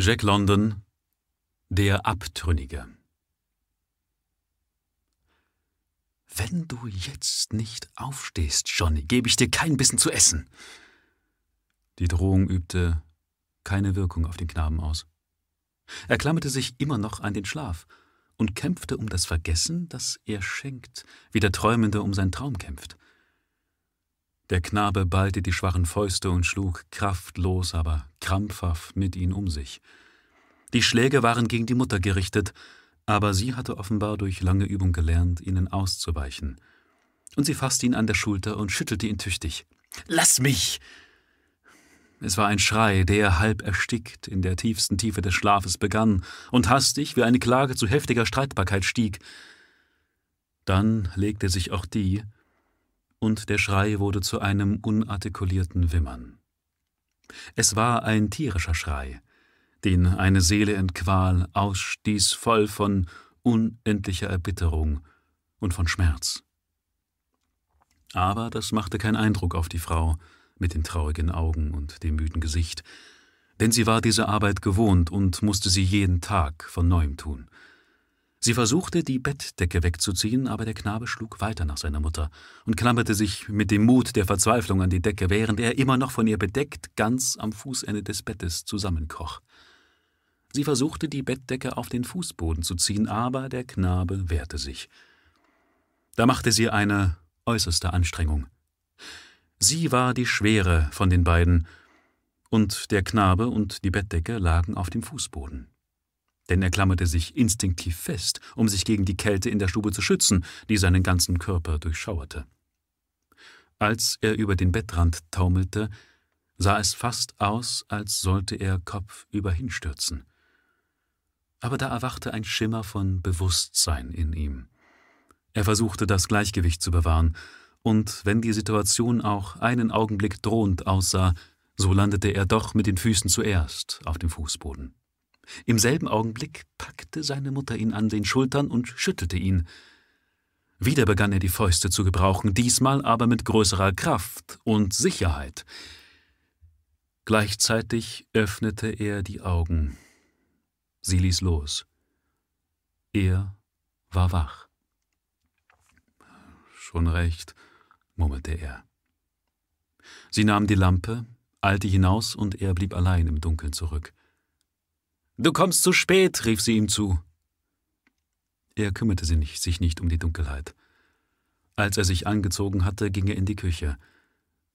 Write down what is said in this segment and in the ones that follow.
Jack London Der Abtrünnige Wenn du jetzt nicht aufstehst, Johnny, gebe ich dir kein Bissen zu essen. Die Drohung übte keine Wirkung auf den Knaben aus. Er klammerte sich immer noch an den Schlaf und kämpfte um das Vergessen, das er schenkt, wie der Träumende um sein Traum kämpft. Der Knabe ballte die schwachen Fäuste und schlug kraftlos, aber krampfhaft mit ihnen um sich. Die Schläge waren gegen die Mutter gerichtet, aber sie hatte offenbar durch lange Übung gelernt, ihnen auszuweichen. Und sie fasste ihn an der Schulter und schüttelte ihn tüchtig. Lass mich! Es war ein Schrei, der halb erstickt in der tiefsten Tiefe des Schlafes begann und hastig wie eine Klage zu heftiger Streitbarkeit stieg. Dann legte sich auch die, und der Schrei wurde zu einem unartikulierten Wimmern. Es war ein tierischer Schrei, den eine Seele in Qual ausstieß, voll von unendlicher Erbitterung und von Schmerz. Aber das machte keinen Eindruck auf die Frau mit den traurigen Augen und dem müden Gesicht, denn sie war diese Arbeit gewohnt und musste sie jeden Tag von neuem tun. Sie versuchte, die Bettdecke wegzuziehen, aber der Knabe schlug weiter nach seiner Mutter und klammerte sich mit dem Mut der Verzweiflung an die Decke, während er immer noch von ihr bedeckt ganz am Fußende des Bettes zusammenkroch. Sie versuchte, die Bettdecke auf den Fußboden zu ziehen, aber der Knabe wehrte sich. Da machte sie eine äußerste Anstrengung. Sie war die schwere von den beiden, und der Knabe und die Bettdecke lagen auf dem Fußboden denn er klammerte sich instinktiv fest, um sich gegen die Kälte in der Stube zu schützen, die seinen ganzen Körper durchschauerte. Als er über den Bettrand taumelte, sah es fast aus, als sollte er kopfüber hinstürzen. Aber da erwachte ein Schimmer von Bewusstsein in ihm. Er versuchte das Gleichgewicht zu bewahren, und wenn die Situation auch einen Augenblick drohend aussah, so landete er doch mit den Füßen zuerst auf dem Fußboden. Im selben Augenblick packte seine Mutter ihn an den Schultern und schüttelte ihn. Wieder begann er die Fäuste zu gebrauchen, diesmal aber mit größerer Kraft und Sicherheit. Gleichzeitig öffnete er die Augen. Sie ließ los. Er war wach. Schon recht, murmelte er. Sie nahm die Lampe, eilte hinaus und er blieb allein im Dunkeln zurück. Du kommst zu spät, rief sie ihm zu. Er kümmerte sich nicht um die Dunkelheit. Als er sich angezogen hatte, ging er in die Küche.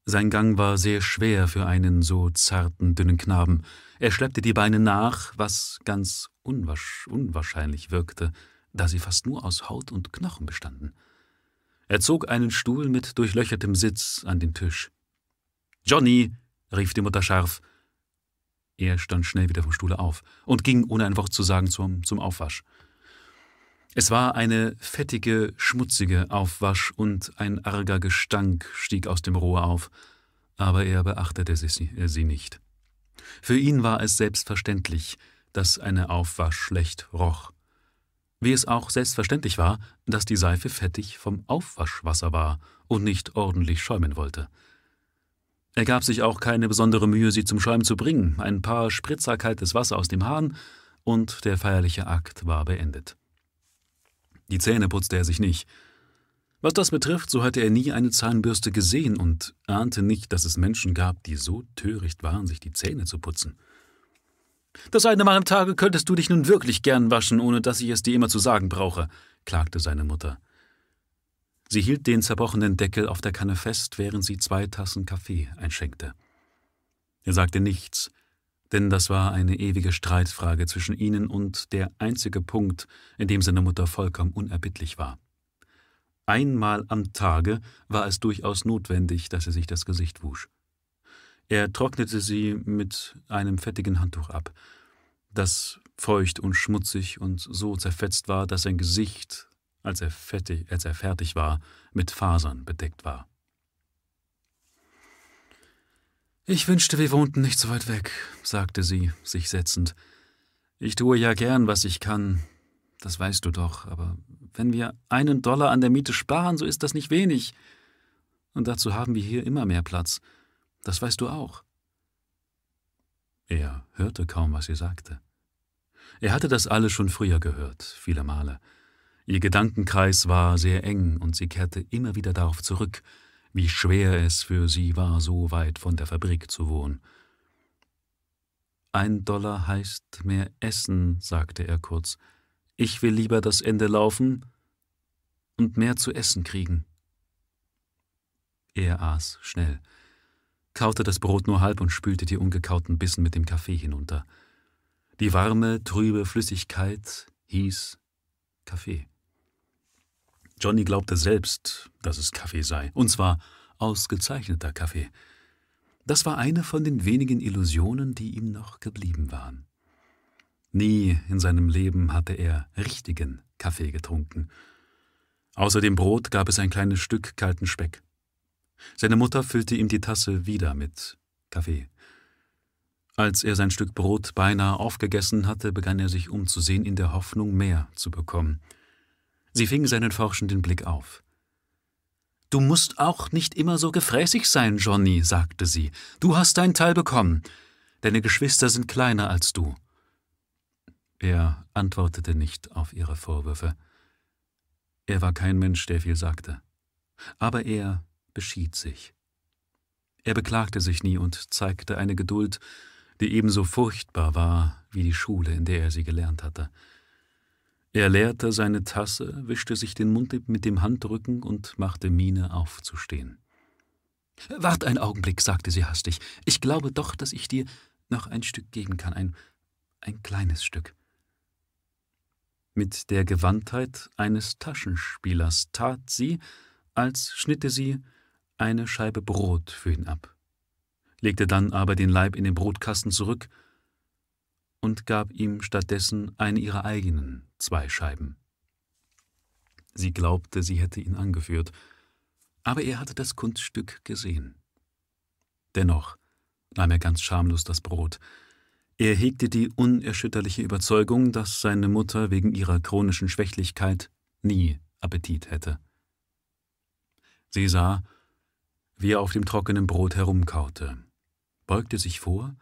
Sein Gang war sehr schwer für einen so zarten, dünnen Knaben. Er schleppte die Beine nach, was ganz unwasch unwahrscheinlich wirkte, da sie fast nur aus Haut und Knochen bestanden. Er zog einen Stuhl mit durchlöchertem Sitz an den Tisch. Johnny, rief die Mutter scharf, er stand schnell wieder vom Stuhle auf und ging, ohne ein Wort zu sagen, zum, zum Aufwasch. Es war eine fettige, schmutzige Aufwasch und ein arger Gestank stieg aus dem Rohr auf, aber er beachtete sie, äh, sie nicht. Für ihn war es selbstverständlich, dass eine Aufwasch schlecht roch. Wie es auch selbstverständlich war, dass die Seife fettig vom Aufwaschwasser war und nicht ordentlich schäumen wollte. Er gab sich auch keine besondere Mühe, sie zum Schäumen zu bringen. Ein paar Spritzer kaltes Wasser aus dem Hahn und der feierliche Akt war beendet. Die Zähne putzte er sich nicht. Was das betrifft, so hatte er nie eine Zahnbürste gesehen und ahnte nicht, dass es Menschen gab, die so töricht waren, sich die Zähne zu putzen. Das eine Mal am Tage könntest du dich nun wirklich gern waschen, ohne dass ich es dir immer zu sagen brauche, klagte seine Mutter. Sie hielt den zerbrochenen Deckel auf der Kanne fest, während sie zwei Tassen Kaffee einschenkte. Er sagte nichts, denn das war eine ewige Streitfrage zwischen ihnen und der einzige Punkt, in dem seine Mutter vollkommen unerbittlich war. Einmal am Tage war es durchaus notwendig, dass er sich das Gesicht wusch. Er trocknete sie mit einem fettigen Handtuch ab, das feucht und schmutzig und so zerfetzt war, dass sein Gesicht als er, fettig, als er fertig war, mit Fasern bedeckt war. Ich wünschte, wir wohnten nicht so weit weg, sagte sie, sich setzend. Ich tue ja gern, was ich kann, das weißt du doch, aber wenn wir einen Dollar an der Miete sparen, so ist das nicht wenig. Und dazu haben wir hier immer mehr Platz. Das weißt du auch. Er hörte kaum, was sie sagte. Er hatte das alles schon früher gehört, viele Male. Ihr Gedankenkreis war sehr eng und sie kehrte immer wieder darauf zurück, wie schwer es für sie war, so weit von der Fabrik zu wohnen. Ein Dollar heißt mehr Essen, sagte er kurz. Ich will lieber das Ende laufen und mehr zu essen kriegen. Er aß schnell, kaute das Brot nur halb und spülte die ungekauten Bissen mit dem Kaffee hinunter. Die warme, trübe Flüssigkeit hieß Kaffee. Johnny glaubte selbst, dass es Kaffee sei, und zwar ausgezeichneter Kaffee. Das war eine von den wenigen Illusionen, die ihm noch geblieben waren. Nie in seinem Leben hatte er richtigen Kaffee getrunken. Außer dem Brot gab es ein kleines Stück kalten Speck. Seine Mutter füllte ihm die Tasse wieder mit Kaffee. Als er sein Stück Brot beinahe aufgegessen hatte, begann er sich umzusehen in der Hoffnung, mehr zu bekommen. Sie fing seinen forschenden Blick auf. Du musst auch nicht immer so gefräßig sein, Johnny, sagte sie. Du hast deinen Teil bekommen. Deine Geschwister sind kleiner als du. Er antwortete nicht auf ihre Vorwürfe. Er war kein Mensch, der viel sagte. Aber er beschied sich. Er beklagte sich nie und zeigte eine Geduld, die ebenso furchtbar war wie die Schule, in der er sie gelernt hatte. Er leerte seine Tasse, wischte sich den Mund mit dem Handrücken und machte Miene aufzustehen. Wart einen Augenblick, sagte sie hastig. Ich glaube doch, dass ich dir noch ein Stück geben kann, ein, ein kleines Stück. Mit der Gewandtheit eines Taschenspielers tat sie, als schnitte sie eine Scheibe Brot für ihn ab, legte dann aber den Leib in den Brotkasten zurück und gab ihm stattdessen eine ihrer eigenen zwei Scheiben. Sie glaubte, sie hätte ihn angeführt, aber er hatte das Kunststück gesehen. Dennoch nahm er ganz schamlos das Brot. Er hegte die unerschütterliche Überzeugung, dass seine Mutter wegen ihrer chronischen Schwächlichkeit nie Appetit hätte. Sie sah, wie er auf dem trockenen Brot herumkaute, beugte sich vor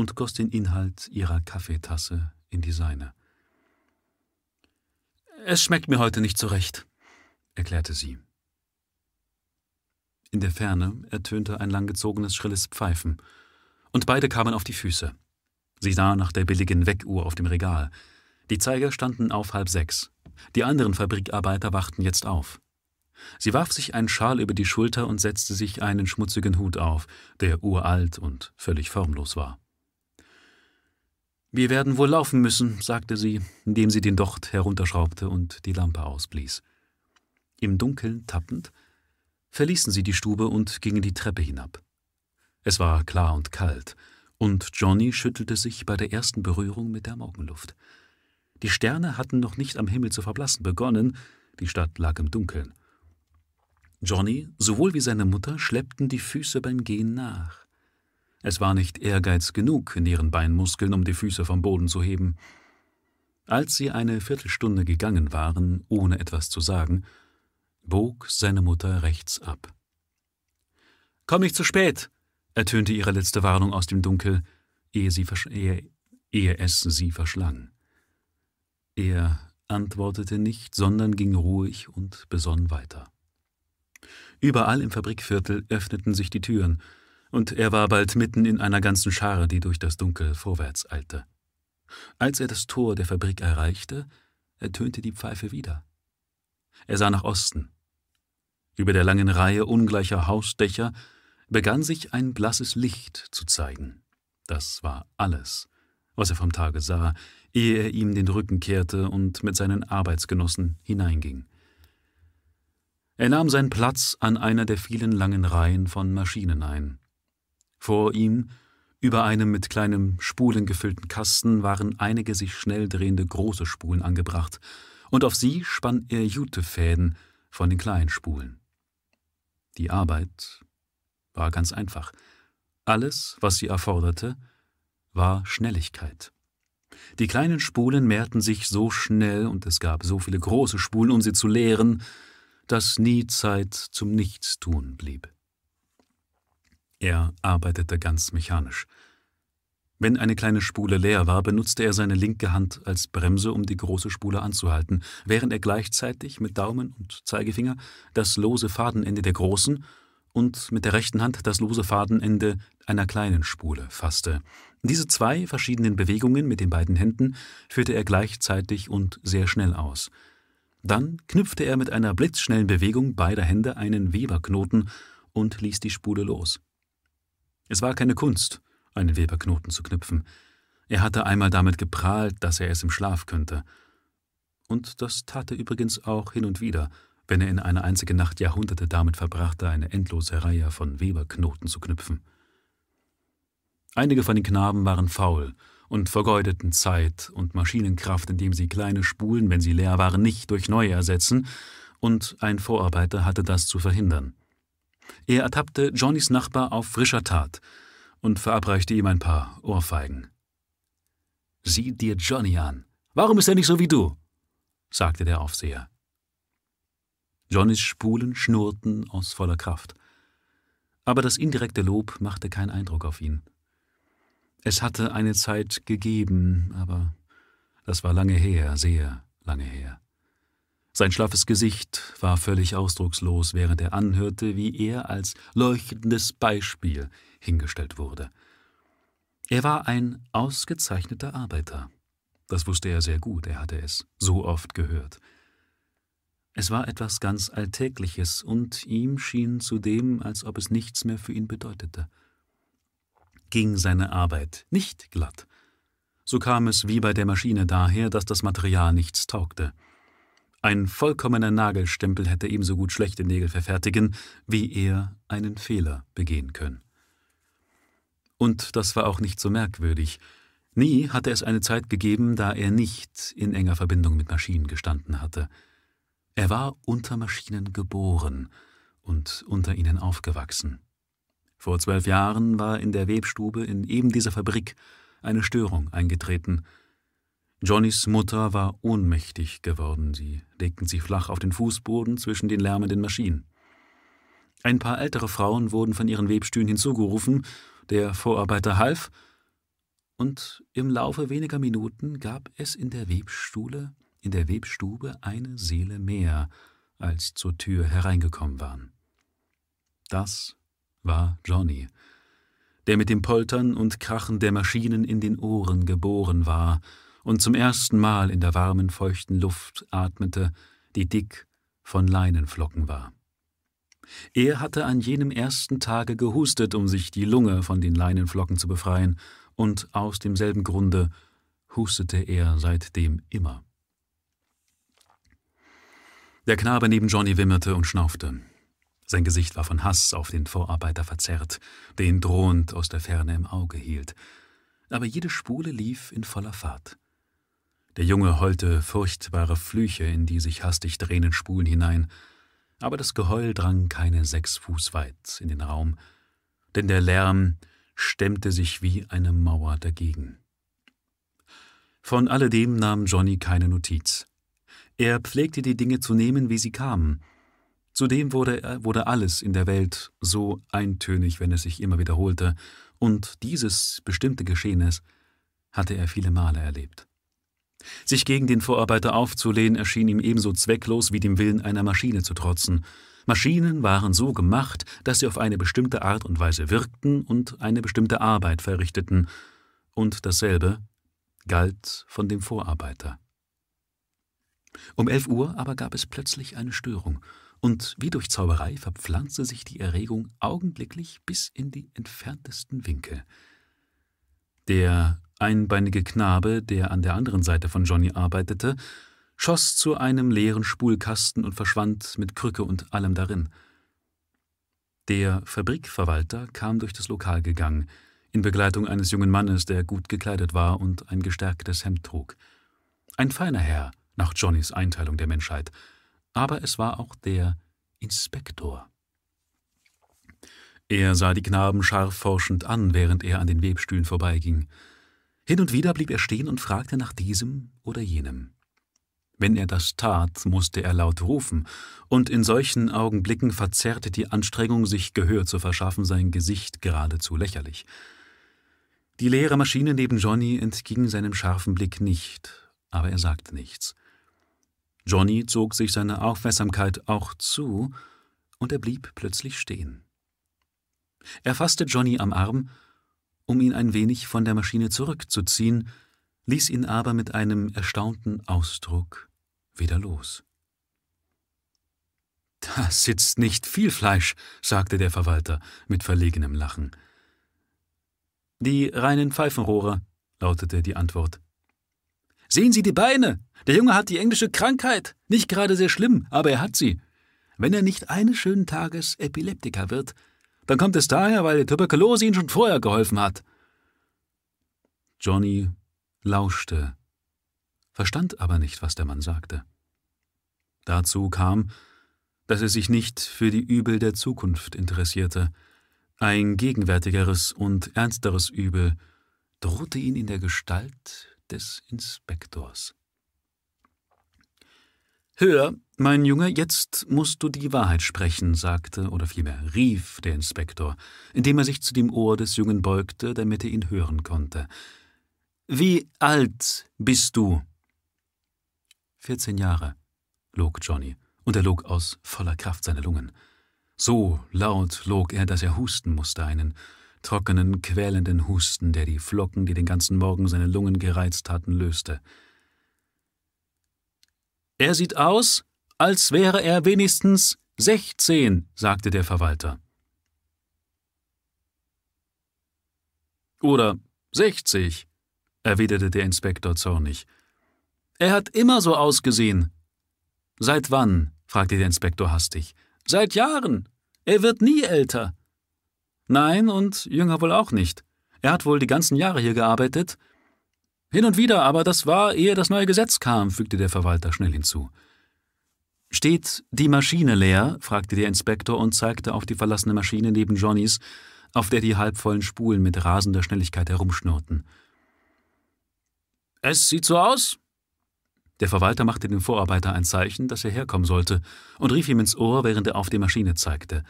und goss den Inhalt ihrer Kaffeetasse in die seine. Es schmeckt mir heute nicht so recht, erklärte sie. In der Ferne ertönte ein langgezogenes, schrilles Pfeifen, und beide kamen auf die Füße. Sie sah nach der billigen Weckuhr auf dem Regal. Die Zeiger standen auf halb sechs. Die anderen Fabrikarbeiter wachten jetzt auf. Sie warf sich einen Schal über die Schulter und setzte sich einen schmutzigen Hut auf, der uralt und völlig formlos war. Wir werden wohl laufen müssen, sagte sie, indem sie den Docht herunterschraubte und die Lampe ausblies. Im Dunkeln tappend verließen sie die Stube und gingen die Treppe hinab. Es war klar und kalt, und Johnny schüttelte sich bei der ersten Berührung mit der Morgenluft. Die Sterne hatten noch nicht am Himmel zu verblassen begonnen, die Stadt lag im Dunkeln. Johnny, sowohl wie seine Mutter, schleppten die Füße beim Gehen nach. Es war nicht Ehrgeiz genug in ihren Beinmuskeln, um die Füße vom Boden zu heben. Als sie eine Viertelstunde gegangen waren, ohne etwas zu sagen, bog seine Mutter rechts ab. Komm nicht zu spät, ertönte ihre letzte Warnung aus dem Dunkel, ehe, sie ehe, ehe es sie verschlang. Er antwortete nicht, sondern ging ruhig und besonnen weiter. Überall im Fabrikviertel öffneten sich die Türen, und er war bald mitten in einer ganzen Schar, die durch das Dunkel vorwärts eilte. Als er das Tor der Fabrik erreichte, ertönte die Pfeife wieder. Er sah nach Osten. Über der langen Reihe ungleicher Hausdächer begann sich ein blasses Licht zu zeigen. Das war alles, was er vom Tage sah, ehe er ihm den Rücken kehrte und mit seinen Arbeitsgenossen hineinging. Er nahm seinen Platz an einer der vielen langen Reihen von Maschinen ein. Vor ihm, über einem mit kleinem Spulen gefüllten Kasten, waren einige sich schnell drehende große Spulen angebracht, und auf sie spann er Jutefäden von den kleinen Spulen. Die Arbeit war ganz einfach. Alles, was sie erforderte, war Schnelligkeit. Die kleinen Spulen mehrten sich so schnell und es gab so viele große Spulen, um sie zu leeren, dass nie Zeit zum Nichtstun blieb. Er arbeitete ganz mechanisch. Wenn eine kleine Spule leer war, benutzte er seine linke Hand als Bremse, um die große Spule anzuhalten, während er gleichzeitig mit Daumen und Zeigefinger das lose Fadenende der großen und mit der rechten Hand das lose Fadenende einer kleinen Spule fasste. Diese zwei verschiedenen Bewegungen mit den beiden Händen führte er gleichzeitig und sehr schnell aus. Dann knüpfte er mit einer blitzschnellen Bewegung beider Hände einen Weberknoten und ließ die Spule los. Es war keine Kunst, einen Weberknoten zu knüpfen. Er hatte einmal damit geprahlt, dass er es im Schlaf könnte. Und das tat er übrigens auch hin und wieder, wenn er in einer einzigen Nacht Jahrhunderte damit verbrachte, eine endlose Reihe von Weberknoten zu knüpfen. Einige von den Knaben waren faul und vergeudeten Zeit und Maschinenkraft, indem sie kleine Spulen, wenn sie leer waren, nicht durch neue ersetzen, und ein Vorarbeiter hatte das zu verhindern. Er ertappte Johnnys Nachbar auf frischer Tat, und verabreichte ihm ein paar Ohrfeigen. Sieh dir Johnny an. Warum ist er nicht so wie du? sagte der Aufseher. Johnnys Spulen schnurrten aus voller Kraft. Aber das indirekte Lob machte keinen Eindruck auf ihn. Es hatte eine Zeit gegeben, aber das war lange her, sehr lange her. Sein schlaffes Gesicht war völlig ausdruckslos, während er anhörte, wie er als leuchtendes Beispiel hingestellt wurde. Er war ein ausgezeichneter Arbeiter. Das wusste er sehr gut, er hatte es so oft gehört. Es war etwas ganz Alltägliches, und ihm schien zudem, als ob es nichts mehr für ihn bedeutete. Ging seine Arbeit nicht glatt, so kam es wie bei der Maschine daher, dass das Material nichts taugte. Ein vollkommener Nagelstempel hätte ebenso gut schlechte Nägel verfertigen, wie er einen Fehler begehen können. Und das war auch nicht so merkwürdig. Nie hatte es eine Zeit gegeben, da er nicht in enger Verbindung mit Maschinen gestanden hatte. Er war unter Maschinen geboren und unter ihnen aufgewachsen. Vor zwölf Jahren war in der Webstube in eben dieser Fabrik eine Störung eingetreten. Johnnys Mutter war ohnmächtig geworden. Sie legten sich flach auf den Fußboden zwischen den lärmenden Maschinen. Ein paar ältere Frauen wurden von ihren Webstühlen hinzugerufen der Vorarbeiter half, und im Laufe weniger Minuten gab es in der Webstube, in der Webstube eine Seele mehr, als zur Tür hereingekommen waren. Das war Johnny, der mit dem Poltern und Krachen der Maschinen in den Ohren geboren war und zum ersten Mal in der warmen, feuchten Luft atmete, die dick von Leinenflocken war. Er hatte an jenem ersten Tage gehustet, um sich die Lunge von den Leinenflocken zu befreien, und aus demselben Grunde hustete er seitdem immer. Der Knabe neben Johnny wimmerte und schnaufte. Sein Gesicht war von Hass auf den Vorarbeiter verzerrt, der ihn drohend aus der Ferne im Auge hielt. Aber jede Spule lief in voller Fahrt. Der Junge heulte furchtbare Flüche in die sich hastig drehenden Spulen hinein, aber das Geheul drang keine sechs Fuß weit in den Raum, denn der Lärm stemmte sich wie eine Mauer dagegen. Von alledem nahm Johnny keine Notiz. Er pflegte die Dinge zu nehmen, wie sie kamen. Zudem wurde, wurde alles in der Welt so eintönig, wenn es sich immer wiederholte, und dieses bestimmte Geschehnis hatte er viele Male erlebt. Sich gegen den Vorarbeiter aufzulehnen erschien ihm ebenso zwecklos wie dem Willen einer Maschine zu trotzen. Maschinen waren so gemacht, dass sie auf eine bestimmte Art und Weise wirkten und eine bestimmte Arbeit verrichteten, und dasselbe galt von dem Vorarbeiter. Um elf Uhr aber gab es plötzlich eine Störung, und wie durch Zauberei verpflanzte sich die Erregung augenblicklich bis in die entferntesten Winkel. Der einbeinige Knabe, der an der anderen Seite von Johnny arbeitete, schoss zu einem leeren Spulkasten und verschwand mit Krücke und allem darin. Der Fabrikverwalter kam durch das Lokal gegangen, in Begleitung eines jungen Mannes, der gut gekleidet war und ein gestärktes Hemd trug. Ein feiner Herr, nach Johnnys Einteilung der Menschheit, aber es war auch der Inspektor. Er sah die Knaben scharf forschend an, während er an den Webstühlen vorbeiging. Hin und wieder blieb er stehen und fragte nach diesem oder jenem. Wenn er das tat, musste er laut rufen, und in solchen Augenblicken verzerrte die Anstrengung, sich Gehör zu verschaffen, sein Gesicht geradezu lächerlich. Die leere Maschine neben Johnny entging seinem scharfen Blick nicht, aber er sagte nichts. Johnny zog sich seine Aufmerksamkeit auch zu, und er blieb plötzlich stehen. Er fasste Johnny am Arm, um ihn ein wenig von der Maschine zurückzuziehen, ließ ihn aber mit einem erstaunten Ausdruck wieder los. Da sitzt nicht viel Fleisch, sagte der Verwalter mit verlegenem Lachen. Die reinen Pfeifenrohre, lautete die Antwort. Sehen Sie die Beine! Der Junge hat die englische Krankheit. Nicht gerade sehr schlimm, aber er hat sie. Wenn er nicht eines schönen Tages Epileptiker wird, dann kommt es daher, weil die Tuberkulose ihm schon vorher geholfen hat. Johnny lauschte, verstand aber nicht, was der Mann sagte. Dazu kam, dass er sich nicht für die Übel der Zukunft interessierte. Ein gegenwärtigeres und ernsteres Übel drohte ihn in der Gestalt des Inspektors. Hör, mein Junge, jetzt musst du die Wahrheit sprechen, sagte oder vielmehr rief der Inspektor, indem er sich zu dem Ohr des Jungen beugte, damit er ihn hören konnte. Wie alt bist du? Vierzehn Jahre, log Johnny, und er log aus voller Kraft seine Lungen. So laut log er, dass er husten musste, einen trockenen, quälenden Husten, der die Flocken, die den ganzen Morgen seine Lungen gereizt hatten, löste. Er sieht aus, als wäre er wenigstens sechzehn, sagte der Verwalter. Oder sechzig, erwiderte der Inspektor zornig. Er hat immer so ausgesehen. Seit wann? fragte der Inspektor hastig. Seit Jahren. Er wird nie älter. Nein, und jünger wohl auch nicht. Er hat wohl die ganzen Jahre hier gearbeitet. Hin und wieder, aber das war, ehe das neue Gesetz kam, fügte der Verwalter schnell hinzu. Steht die Maschine leer? fragte der Inspektor und zeigte auf die verlassene Maschine neben Johnnys, auf der die halbvollen Spulen mit rasender Schnelligkeit herumschnurrten. Es sieht so aus. Der Verwalter machte dem Vorarbeiter ein Zeichen, dass er herkommen sollte, und rief ihm ins Ohr, während er auf die Maschine zeigte.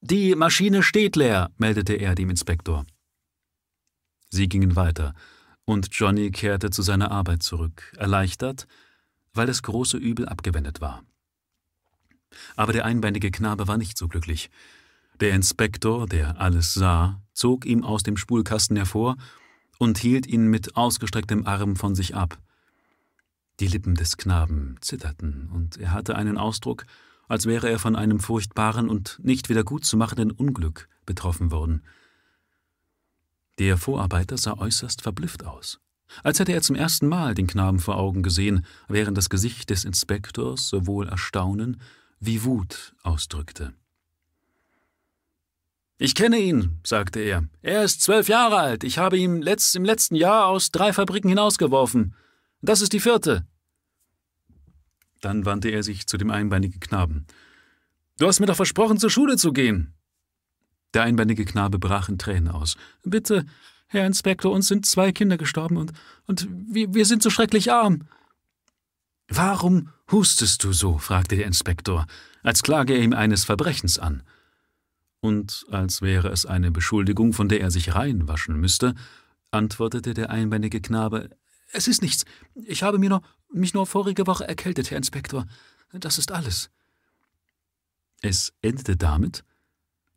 Die Maschine steht leer, meldete er dem Inspektor. Sie gingen weiter, und Johnny kehrte zu seiner Arbeit zurück, erleichtert, weil das große Übel abgewendet war. Aber der einbeinige Knabe war nicht so glücklich. Der Inspektor, der alles sah, zog ihm aus dem Spulkasten hervor und hielt ihn mit ausgestrecktem Arm von sich ab. Die Lippen des Knaben zitterten, und er hatte einen Ausdruck, als wäre er von einem furchtbaren und nicht wieder gut zu machenden Unglück betroffen worden. Der Vorarbeiter sah äußerst verblüfft aus, als hätte er zum ersten Mal den Knaben vor Augen gesehen, während das Gesicht des Inspektors sowohl Erstaunen wie Wut ausdrückte. Ich kenne ihn, sagte er. Er ist zwölf Jahre alt. Ich habe ihn letzt, im letzten Jahr aus drei Fabriken hinausgeworfen. Das ist die vierte. Dann wandte er sich zu dem einbeinigen Knaben. Du hast mir doch versprochen, zur Schule zu gehen. Der einbeinige Knabe brach in Tränen aus. Bitte, Herr Inspektor, uns sind zwei Kinder gestorben und, und wir, wir sind so schrecklich arm. Warum hustest du so? fragte der Inspektor, als klage er ihm eines Verbrechens an. Und als wäre es eine Beschuldigung, von der er sich reinwaschen müsste, antwortete der einbeinige Knabe Es ist nichts. Ich habe mir nur mich nur vorige Woche erkältet, Herr Inspektor. Das ist alles. Es endete damit,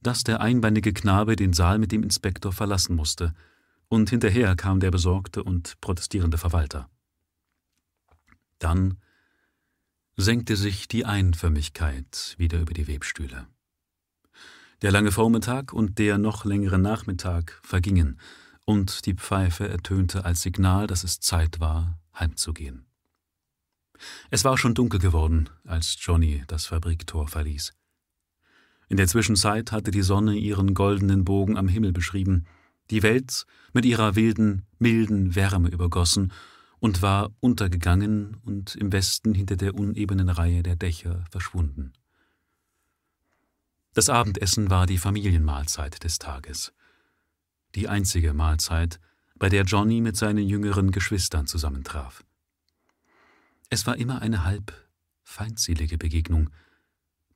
dass der einbeinige Knabe den Saal mit dem Inspektor verlassen musste, und hinterher kam der besorgte und protestierende Verwalter. Dann senkte sich die Einförmigkeit wieder über die Webstühle. Der lange Vormittag und der noch längere Nachmittag vergingen, und die Pfeife ertönte als Signal, dass es Zeit war, heimzugehen. Es war schon dunkel geworden, als Johnny das Fabriktor verließ. In der Zwischenzeit hatte die Sonne ihren goldenen Bogen am Himmel beschrieben, die Welt mit ihrer wilden, milden Wärme übergossen und war untergegangen und im Westen hinter der unebenen Reihe der Dächer verschwunden. Das Abendessen war die Familienmahlzeit des Tages. Die einzige Mahlzeit, bei der Johnny mit seinen jüngeren Geschwistern zusammentraf. Es war immer eine halb feindselige Begegnung,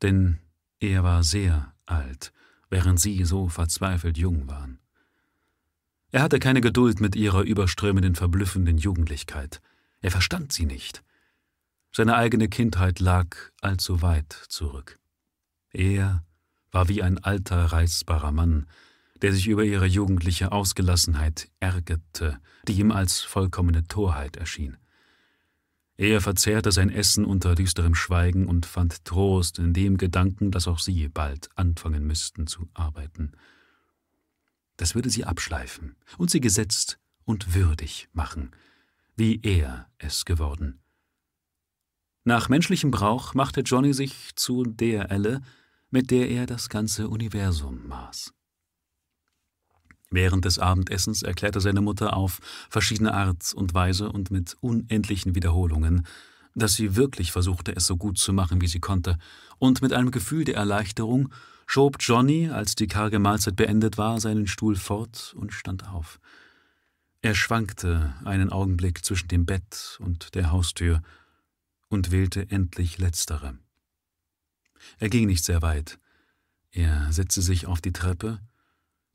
denn er war sehr alt, während sie so verzweifelt jung waren. Er hatte keine Geduld mit ihrer überströmenden, verblüffenden Jugendlichkeit. Er verstand sie nicht. Seine eigene Kindheit lag allzu weit zurück. Er war wie ein alter, reizbarer Mann, der sich über ihre jugendliche Ausgelassenheit ärgerte, die ihm als vollkommene Torheit erschien. Er verzehrte sein Essen unter düsterem Schweigen und fand Trost in dem Gedanken, dass auch sie bald anfangen müssten zu arbeiten. Das würde sie abschleifen und sie gesetzt und würdig machen, wie er es geworden. Nach menschlichem Brauch machte Johnny sich zu der Elle, mit der er das ganze Universum maß. Während des Abendessens erklärte seine Mutter auf verschiedene Art und Weise und mit unendlichen Wiederholungen, dass sie wirklich versuchte, es so gut zu machen, wie sie konnte, und mit einem Gefühl der Erleichterung schob Johnny, als die karge Mahlzeit beendet war, seinen Stuhl fort und stand auf. Er schwankte einen Augenblick zwischen dem Bett und der Haustür und wählte endlich letztere. Er ging nicht sehr weit. Er setzte sich auf die Treppe,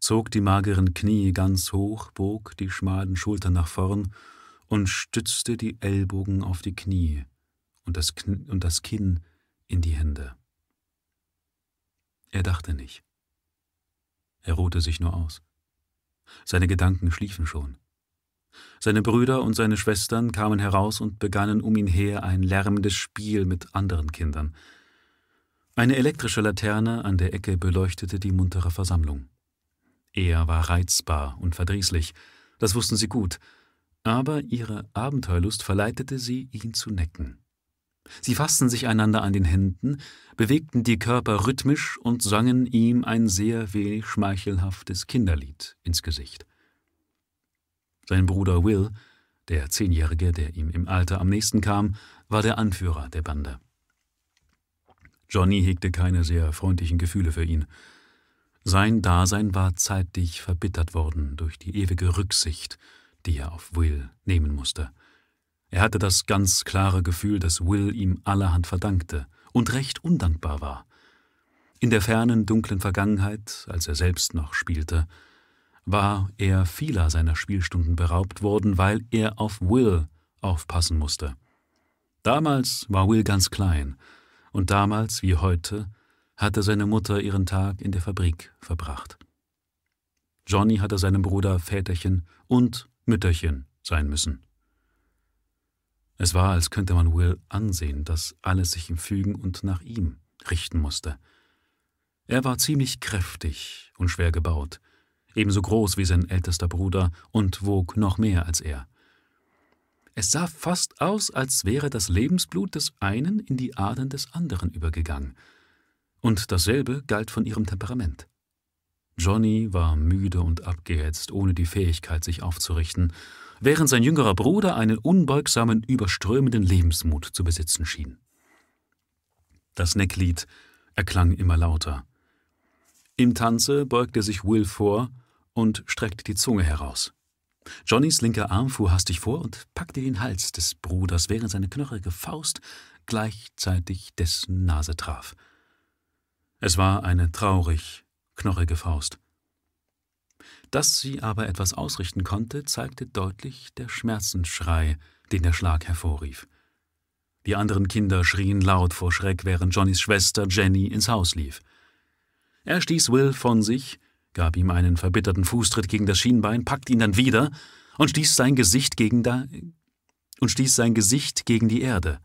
zog die mageren Knie ganz hoch, bog die schmalen Schultern nach vorn und stützte die Ellbogen auf die Knie und das, Kn und das Kinn in die Hände. Er dachte nicht. Er ruhte sich nur aus. Seine Gedanken schliefen schon. Seine Brüder und seine Schwestern kamen heraus und begannen um ihn her ein lärmendes Spiel mit anderen Kindern. Eine elektrische Laterne an der Ecke beleuchtete die muntere Versammlung. Er war reizbar und verdrießlich, das wussten sie gut, aber ihre Abenteuerlust verleitete sie, ihn zu necken. Sie fassten sich einander an den Händen, bewegten die Körper rhythmisch und sangen ihm ein sehr wenig schmeichelhaftes Kinderlied ins Gesicht. Sein Bruder Will, der Zehnjährige, der ihm im Alter am nächsten kam, war der Anführer der Bande. Johnny hegte keine sehr freundlichen Gefühle für ihn. Sein Dasein war zeitig verbittert worden durch die ewige Rücksicht, die er auf Will nehmen musste. Er hatte das ganz klare Gefühl, dass Will ihm allerhand verdankte und recht undankbar war. In der fernen, dunklen Vergangenheit, als er selbst noch spielte, war er vieler seiner Spielstunden beraubt worden, weil er auf Will aufpassen musste. Damals war Will ganz klein, und damals wie heute hatte seine Mutter ihren Tag in der Fabrik verbracht. Johnny hatte seinem Bruder Väterchen und Mütterchen sein müssen. Es war, als könnte man Will ansehen, dass alles sich ihm fügen und nach ihm richten musste. Er war ziemlich kräftig und schwer gebaut, ebenso groß wie sein ältester Bruder und wog noch mehr als er. Es sah fast aus, als wäre das Lebensblut des einen in die Adern des anderen übergegangen, und dasselbe galt von ihrem Temperament. Johnny war müde und abgehetzt, ohne die Fähigkeit, sich aufzurichten, während sein jüngerer Bruder einen unbeugsamen, überströmenden Lebensmut zu besitzen schien. Das Necklied erklang immer lauter. Im Tanze beugte sich Will vor und streckte die Zunge heraus. Johnnys linker Arm fuhr hastig vor und packte den Hals des Bruders, während seine knochige Faust gleichzeitig dessen Nase traf. Es war eine traurig knochige Faust. Dass sie aber etwas ausrichten konnte, zeigte deutlich der Schmerzensschrei, den der Schlag hervorrief. Die anderen Kinder schrien laut vor Schreck, während Johnnys Schwester Jenny ins Haus lief. Er stieß Will von sich, gab ihm einen verbitterten Fußtritt gegen das Schienbein, packte ihn dann wieder und stieß sein Gesicht gegen da und stieß sein Gesicht gegen die Erde.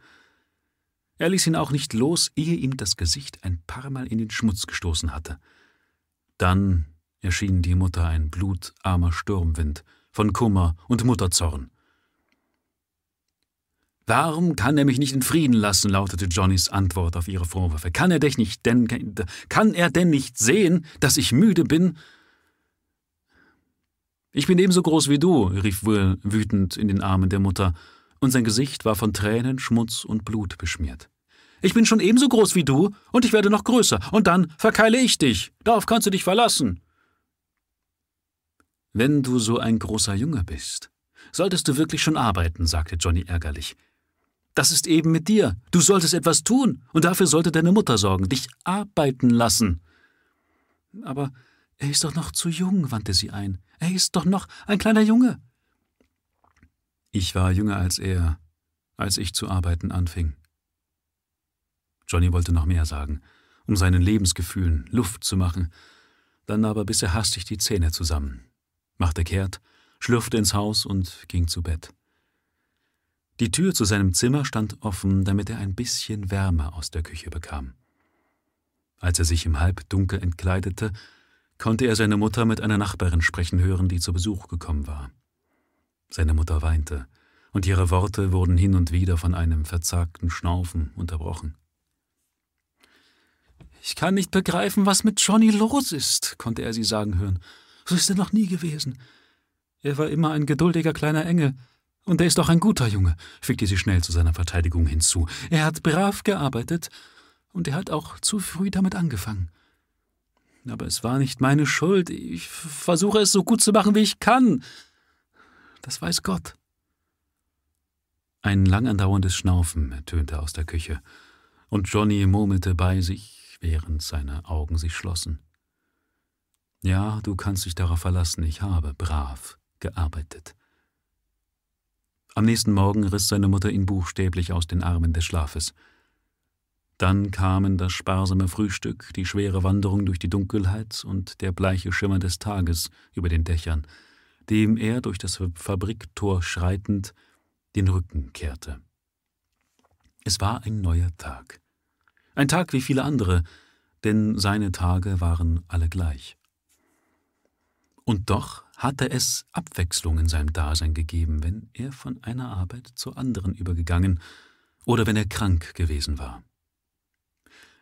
Er ließ ihn auch nicht los, ehe ihm das Gesicht ein paar Mal in den Schmutz gestoßen hatte. Dann erschien die Mutter ein blutarmer Sturmwind von Kummer und Mutterzorn. Warum kann er mich nicht in Frieden lassen? lautete Johnnys Antwort auf ihre Vorwürfe. Kann er dich nicht denn, kann er denn nicht sehen, dass ich müde bin? Ich bin ebenso groß wie du, rief Will wütend in den Armen der Mutter, und sein Gesicht war von Tränen, Schmutz und Blut beschmiert. Ich bin schon ebenso groß wie du, und ich werde noch größer, und dann verkeile ich dich. Darauf kannst du dich verlassen. Wenn du so ein großer Junge bist, solltest du wirklich schon arbeiten, sagte Johnny ärgerlich. Das ist eben mit dir. Du solltest etwas tun, und dafür sollte deine Mutter sorgen, dich arbeiten lassen. Aber Er ist doch noch zu jung, wandte sie ein. Er ist doch noch ein kleiner Junge. Ich war jünger als er, als ich zu arbeiten anfing. Johnny wollte noch mehr sagen, um seinen Lebensgefühlen Luft zu machen, dann aber biss er hastig die Zähne zusammen, machte kehrt, schlürfte ins Haus und ging zu Bett. Die Tür zu seinem Zimmer stand offen, damit er ein bisschen Wärme aus der Küche bekam. Als er sich im Halbdunkel entkleidete, konnte er seine Mutter mit einer Nachbarin sprechen hören, die zu Besuch gekommen war. Seine Mutter weinte, und ihre Worte wurden hin und wieder von einem verzagten Schnaufen unterbrochen. Ich kann nicht begreifen, was mit Johnny los ist, konnte er sie sagen hören. So ist er noch nie gewesen. Er war immer ein geduldiger kleiner Engel, und er ist auch ein guter Junge, fügte sie schnell zu seiner Verteidigung hinzu. Er hat brav gearbeitet, und er hat auch zu früh damit angefangen. Aber es war nicht meine Schuld. Ich versuche es so gut zu machen, wie ich kann. Das weiß Gott. Ein lang andauerndes Schnaufen ertönte aus der Küche, und Johnny murmelte bei sich, während seine Augen sich schlossen. Ja, du kannst dich darauf verlassen, ich habe brav gearbeitet. Am nächsten Morgen riss seine Mutter ihn buchstäblich aus den Armen des Schlafes. Dann kamen das sparsame Frühstück, die schwere Wanderung durch die Dunkelheit und der bleiche Schimmer des Tages über den Dächern, dem er durch das Fabriktor schreitend den Rücken kehrte. Es war ein neuer Tag. Ein Tag wie viele andere, denn seine Tage waren alle gleich. Und doch hatte es Abwechslung in seinem Dasein gegeben, wenn er von einer Arbeit zur anderen übergegangen oder wenn er krank gewesen war.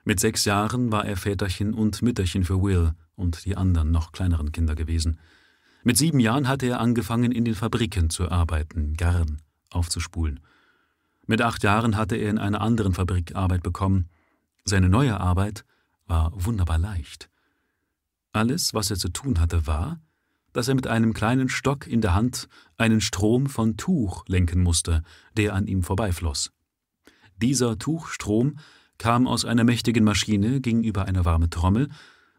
Mit sechs Jahren war er Väterchen und Mütterchen für Will und die anderen noch kleineren Kinder gewesen. Mit sieben Jahren hatte er angefangen, in den Fabriken zu arbeiten, Garn aufzuspulen. Mit acht Jahren hatte er in einer anderen Fabrik Arbeit bekommen. Seine neue Arbeit war wunderbar leicht. Alles, was er zu tun hatte, war, dass er mit einem kleinen Stock in der Hand einen Strom von Tuch lenken musste, der an ihm vorbeifloss. Dieser Tuchstrom kam aus einer mächtigen Maschine, ging über eine warme Trommel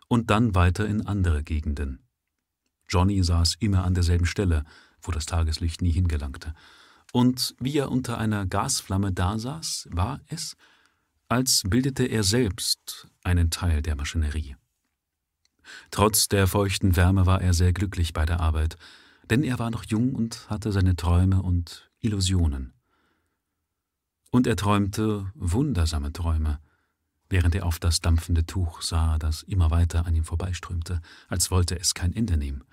und dann weiter in andere Gegenden. Johnny saß immer an derselben Stelle, wo das Tageslicht nie hingelangte. Und wie er unter einer Gasflamme dasaß, war es, als bildete er selbst einen Teil der Maschinerie. Trotz der feuchten Wärme war er sehr glücklich bei der Arbeit, denn er war noch jung und hatte seine Träume und Illusionen. Und er träumte wundersame Träume, während er auf das dampfende Tuch sah, das immer weiter an ihm vorbeiströmte, als wollte es kein Ende nehmen.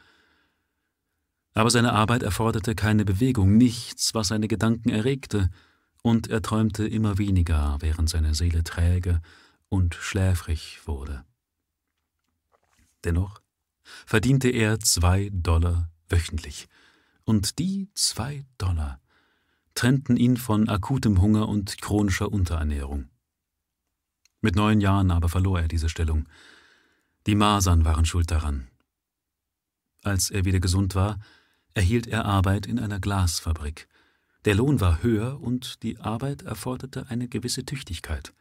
Aber seine Arbeit erforderte keine Bewegung, nichts, was seine Gedanken erregte, und er träumte immer weniger, während seine Seele träge und schläfrig wurde. Dennoch verdiente er zwei Dollar wöchentlich, und die zwei Dollar trennten ihn von akutem Hunger und chronischer Unterernährung. Mit neun Jahren aber verlor er diese Stellung. Die Masern waren schuld daran. Als er wieder gesund war, erhielt er Arbeit in einer Glasfabrik. Der Lohn war höher und die Arbeit erforderte eine gewisse Tüchtigkeit.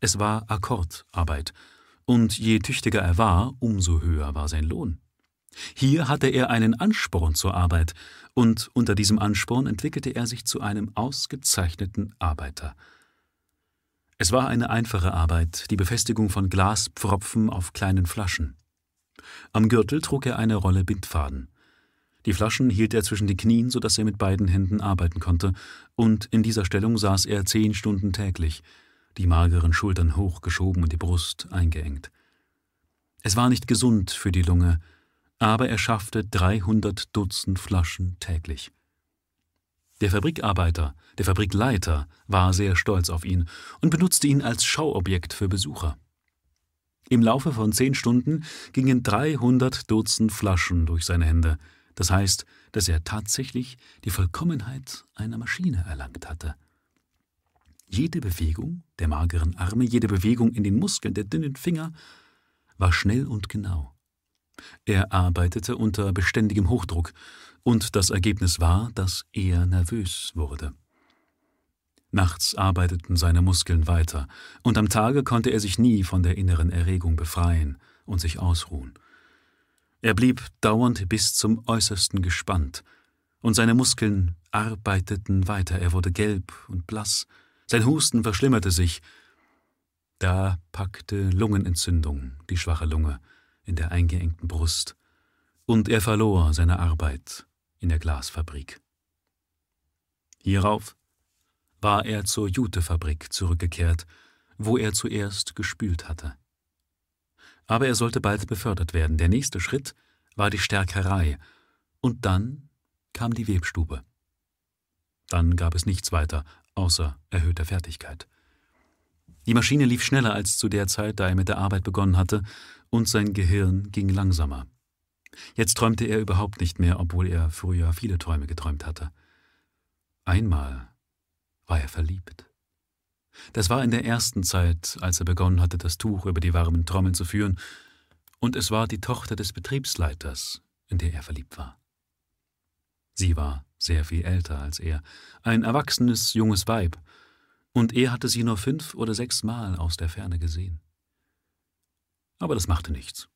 Es war Akkordarbeit, und je tüchtiger er war, umso höher war sein Lohn. Hier hatte er einen Ansporn zur Arbeit, und unter diesem Ansporn entwickelte er sich zu einem ausgezeichneten Arbeiter. Es war eine einfache Arbeit, die Befestigung von Glaspfropfen auf kleinen Flaschen. Am Gürtel trug er eine Rolle Bindfaden. Die Flaschen hielt er zwischen die Knien, so dass er mit beiden Händen arbeiten konnte, und in dieser Stellung saß er zehn Stunden täglich, die mageren Schultern hochgeschoben und die Brust eingeengt. Es war nicht gesund für die Lunge, aber er schaffte 300 Dutzend Flaschen täglich. Der Fabrikarbeiter, der Fabrikleiter, war sehr stolz auf ihn und benutzte ihn als Schauobjekt für Besucher. Im Laufe von zehn Stunden gingen 300 Dutzend Flaschen durch seine Hände, das heißt, dass er tatsächlich die Vollkommenheit einer Maschine erlangt hatte. Jede Bewegung der mageren Arme, jede Bewegung in den Muskeln der dünnen Finger war schnell und genau. Er arbeitete unter beständigem Hochdruck, und das Ergebnis war, dass er nervös wurde. Nachts arbeiteten seine Muskeln weiter, und am Tage konnte er sich nie von der inneren Erregung befreien und sich ausruhen. Er blieb dauernd bis zum äußersten gespannt, und seine Muskeln arbeiteten weiter, er wurde gelb und blass, sein Husten verschlimmerte sich, da packte Lungenentzündung die schwache Lunge in der eingeengten Brust, und er verlor seine Arbeit in der Glasfabrik. Hierauf war er zur Jutefabrik zurückgekehrt, wo er zuerst gespült hatte. Aber er sollte bald befördert werden. Der nächste Schritt war die Stärkerei, und dann kam die Webstube. Dann gab es nichts weiter, außer erhöhter Fertigkeit. Die Maschine lief schneller als zu der Zeit, da er mit der Arbeit begonnen hatte, und sein Gehirn ging langsamer. Jetzt träumte er überhaupt nicht mehr, obwohl er früher viele Träume geträumt hatte. Einmal war er verliebt. Das war in der ersten Zeit, als er begonnen hatte, das Tuch über die warmen Trommeln zu führen, und es war die Tochter des Betriebsleiters, in der er verliebt war. Sie war sehr viel älter als er, ein erwachsenes junges Weib, und er hatte sie nur fünf oder sechs Mal aus der Ferne gesehen. Aber das machte nichts.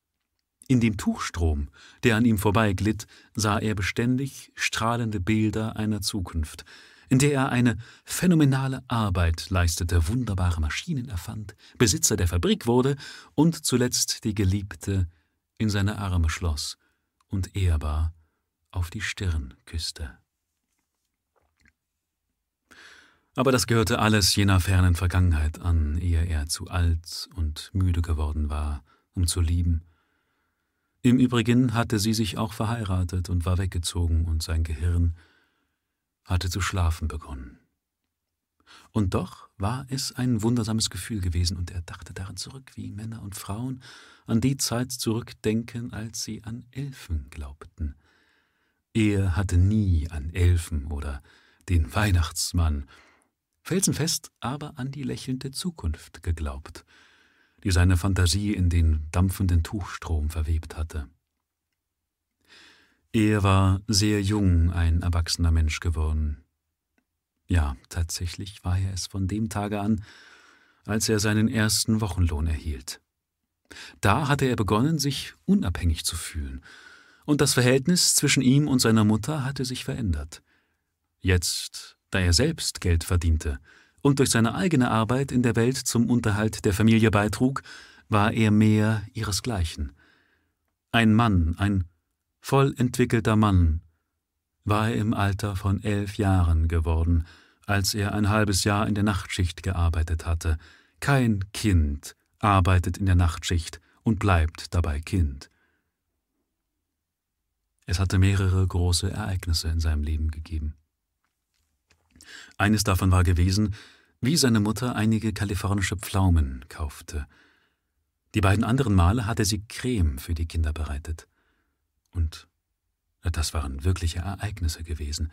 In dem Tuchstrom, der an ihm vorbeiglitt, sah er beständig strahlende Bilder einer Zukunft, in der er eine phänomenale Arbeit leistete, wunderbare Maschinen erfand, Besitzer der Fabrik wurde und zuletzt die Geliebte in seine Arme schloss und ehrbar auf die Stirn küsste. Aber das gehörte alles jener fernen Vergangenheit an, ehe er zu alt und müde geworden war, um zu lieben. Im Übrigen hatte sie sich auch verheiratet und war weggezogen, und sein Gehirn hatte zu schlafen begonnen. Und doch war es ein wundersames Gefühl gewesen, und er dachte daran zurück, wie Männer und Frauen an die Zeit zurückdenken, als sie an Elfen glaubten. Er hatte nie an Elfen oder den Weihnachtsmann, felsenfest aber an die lächelnde Zukunft geglaubt, die seine Fantasie in den dampfenden Tuchstrom verwebt hatte. Er war sehr jung ein erwachsener Mensch geworden. Ja, tatsächlich war er es von dem Tage an, als er seinen ersten Wochenlohn erhielt. Da hatte er begonnen, sich unabhängig zu fühlen, und das Verhältnis zwischen ihm und seiner Mutter hatte sich verändert. Jetzt, da er selbst Geld verdiente und durch seine eigene Arbeit in der Welt zum Unterhalt der Familie beitrug, war er mehr ihresgleichen. Ein Mann, ein voll entwickelter Mann, war er im Alter von elf Jahren geworden, als er ein halbes Jahr in der Nachtschicht gearbeitet hatte. Kein Kind arbeitet in der Nachtschicht und bleibt dabei Kind. Es hatte mehrere große Ereignisse in seinem Leben gegeben. Eines davon war gewesen, wie seine Mutter einige kalifornische Pflaumen kaufte. Die beiden anderen Male hatte sie Creme für die Kinder bereitet. Und das waren wirkliche Ereignisse gewesen.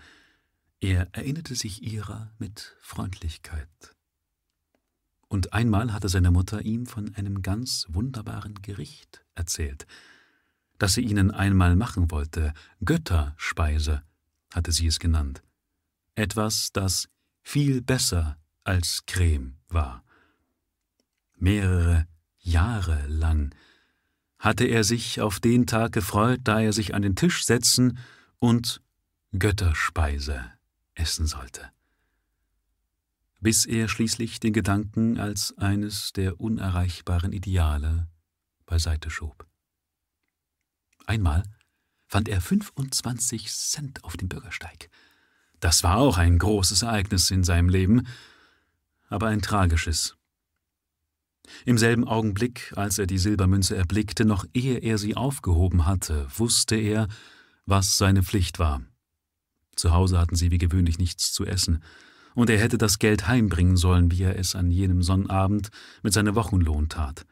Er erinnerte sich ihrer mit Freundlichkeit. Und einmal hatte seine Mutter ihm von einem ganz wunderbaren Gericht erzählt, das sie ihnen einmal machen wollte, Götterspeise, hatte sie es genannt. Etwas, das viel besser als Creme war. Mehrere Jahre lang hatte er sich auf den Tag gefreut, da er sich an den Tisch setzen und Götterspeise essen sollte. Bis er schließlich den Gedanken als eines der unerreichbaren Ideale beiseite schob. Einmal fand er 25 Cent auf dem Bürgersteig. Das war auch ein großes Ereignis in seinem Leben, aber ein tragisches. Im selben Augenblick, als er die Silbermünze erblickte, noch ehe er sie aufgehoben hatte, wusste er, was seine Pflicht war. Zu Hause hatten sie wie gewöhnlich nichts zu essen, und er hätte das Geld heimbringen sollen, wie er es an jenem Sonnabend mit seinem Wochenlohn tat.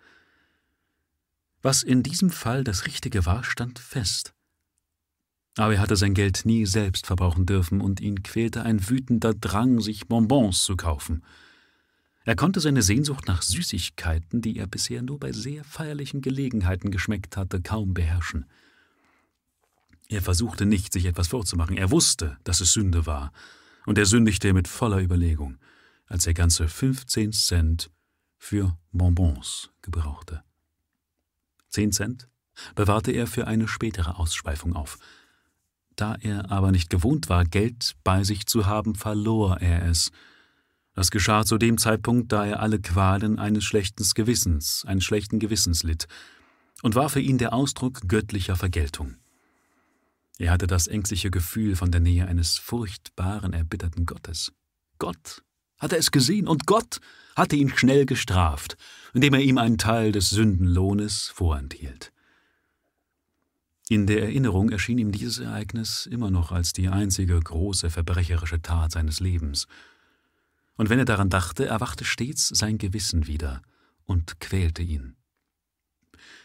Was in diesem Fall das Richtige war, stand fest. Aber er hatte sein Geld nie selbst verbrauchen dürfen, und ihn quälte ein wütender Drang, sich Bonbons zu kaufen – er konnte seine Sehnsucht nach Süßigkeiten, die er bisher nur bei sehr feierlichen Gelegenheiten geschmeckt hatte, kaum beherrschen. Er versuchte nicht, sich etwas vorzumachen. Er wusste, dass es Sünde war, und er sündigte mit voller Überlegung, als er ganze 15 Cent für Bonbons gebrauchte. Zehn Cent bewahrte er für eine spätere Ausschweifung auf. Da er aber nicht gewohnt war, Geld bei sich zu haben, verlor er es. Das geschah zu dem Zeitpunkt, da er alle Qualen eines schlechten Gewissens, eines schlechten Gewissens litt, und war für ihn der Ausdruck göttlicher Vergeltung. Er hatte das ängstliche Gefühl von der Nähe eines furchtbaren, erbitterten Gottes. Gott hatte es gesehen und Gott hatte ihn schnell gestraft, indem er ihm einen Teil des Sündenlohnes vorenthielt. In der Erinnerung erschien ihm dieses Ereignis immer noch als die einzige große verbrecherische Tat seines Lebens. Und wenn er daran dachte, erwachte stets sein Gewissen wieder und quälte ihn.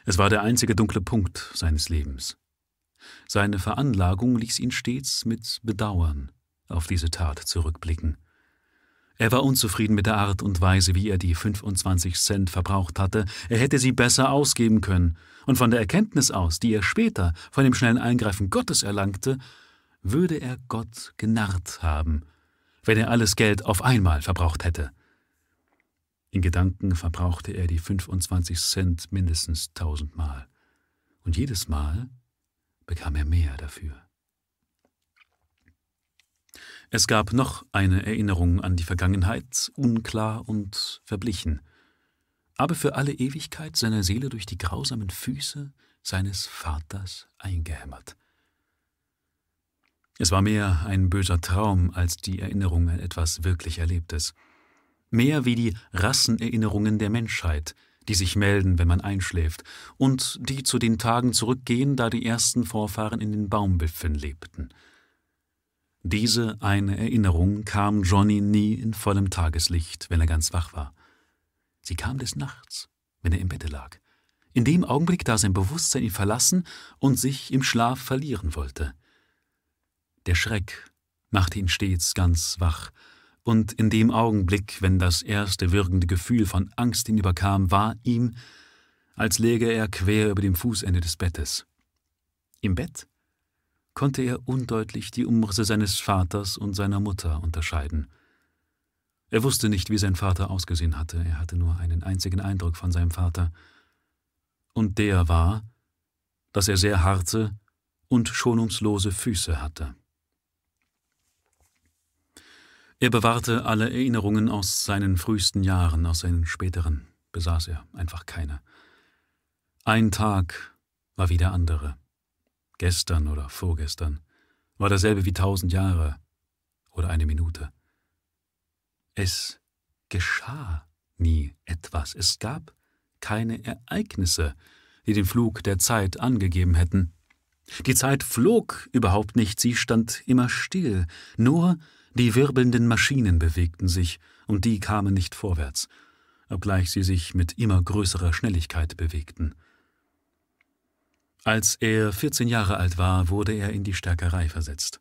Es war der einzige dunkle Punkt seines Lebens. Seine Veranlagung ließ ihn stets mit Bedauern auf diese Tat zurückblicken. Er war unzufrieden mit der Art und Weise, wie er die 25 Cent verbraucht hatte. Er hätte sie besser ausgeben können. Und von der Erkenntnis aus, die er später von dem schnellen Eingreifen Gottes erlangte, würde er Gott genarrt haben, wenn er alles Geld auf einmal verbraucht hätte. In Gedanken verbrauchte er die 25 Cent mindestens tausendmal. Und jedes Mal bekam er mehr dafür. Es gab noch eine Erinnerung an die Vergangenheit, unklar und verblichen, aber für alle Ewigkeit seiner Seele durch die grausamen Füße seines Vaters eingehämmert. Es war mehr ein böser Traum als die Erinnerung an etwas wirklich Erlebtes, mehr wie die Rassenerinnerungen der Menschheit, die sich melden, wenn man einschläft, und die zu den Tagen zurückgehen, da die ersten Vorfahren in den Baumwipfeln lebten – diese eine Erinnerung kam Johnny nie in vollem Tageslicht, wenn er ganz wach war. Sie kam des Nachts, wenn er im Bette lag. In dem Augenblick, da sein Bewusstsein ihn verlassen und sich im Schlaf verlieren wollte. Der Schreck machte ihn stets ganz wach, und in dem Augenblick, wenn das erste wirkende Gefühl von Angst ihn überkam, war ihm, als läge er quer über dem Fußende des Bettes. Im Bett konnte er undeutlich die Umrisse seines Vaters und seiner Mutter unterscheiden. Er wusste nicht, wie sein Vater ausgesehen hatte, er hatte nur einen einzigen Eindruck von seinem Vater, und der war, dass er sehr harte und schonungslose Füße hatte. Er bewahrte alle Erinnerungen aus seinen frühesten Jahren, aus seinen späteren besaß er einfach keine. Ein Tag war wie der andere gestern oder vorgestern, war dasselbe wie tausend Jahre oder eine Minute. Es geschah nie etwas, es gab keine Ereignisse, die den Flug der Zeit angegeben hätten. Die Zeit flog überhaupt nicht, sie stand immer still, nur die wirbelnden Maschinen bewegten sich, und die kamen nicht vorwärts, obgleich sie sich mit immer größerer Schnelligkeit bewegten. Als er 14 Jahre alt war, wurde er in die Stärkerei versetzt.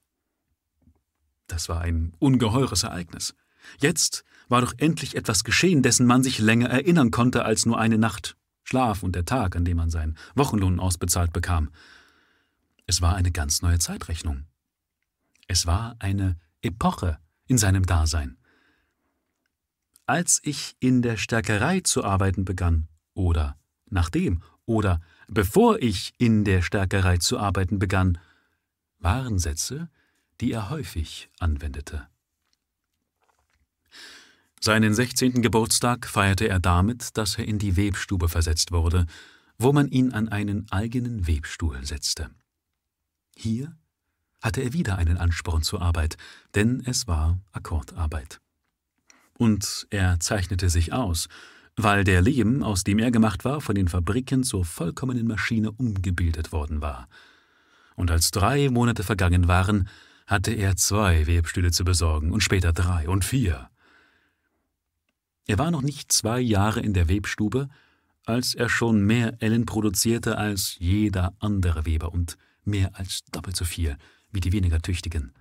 Das war ein ungeheures Ereignis. Jetzt war doch endlich etwas geschehen, dessen man sich länger erinnern konnte als nur eine Nacht Schlaf und der Tag, an dem man seinen Wochenlohn ausbezahlt bekam. Es war eine ganz neue Zeitrechnung. Es war eine Epoche in seinem Dasein. Als ich in der Stärkerei zu arbeiten begann, oder nachdem, oder bevor ich in der Stärkerei zu arbeiten begann, waren Sätze, die er häufig anwendete. Seinen 16. Geburtstag feierte er damit, dass er in die Webstube versetzt wurde, wo man ihn an einen eigenen Webstuhl setzte. Hier hatte er wieder einen Ansporn zur Arbeit, denn es war Akkordarbeit. Und er zeichnete sich aus, weil der Lehm, aus dem er gemacht war, von den Fabriken zur vollkommenen Maschine umgebildet worden war. Und als drei Monate vergangen waren, hatte er zwei Webstühle zu besorgen und später drei und vier. Er war noch nicht zwei Jahre in der Webstube, als er schon mehr Ellen produzierte als jeder andere Weber und mehr als doppelt so viel wie die weniger tüchtigen.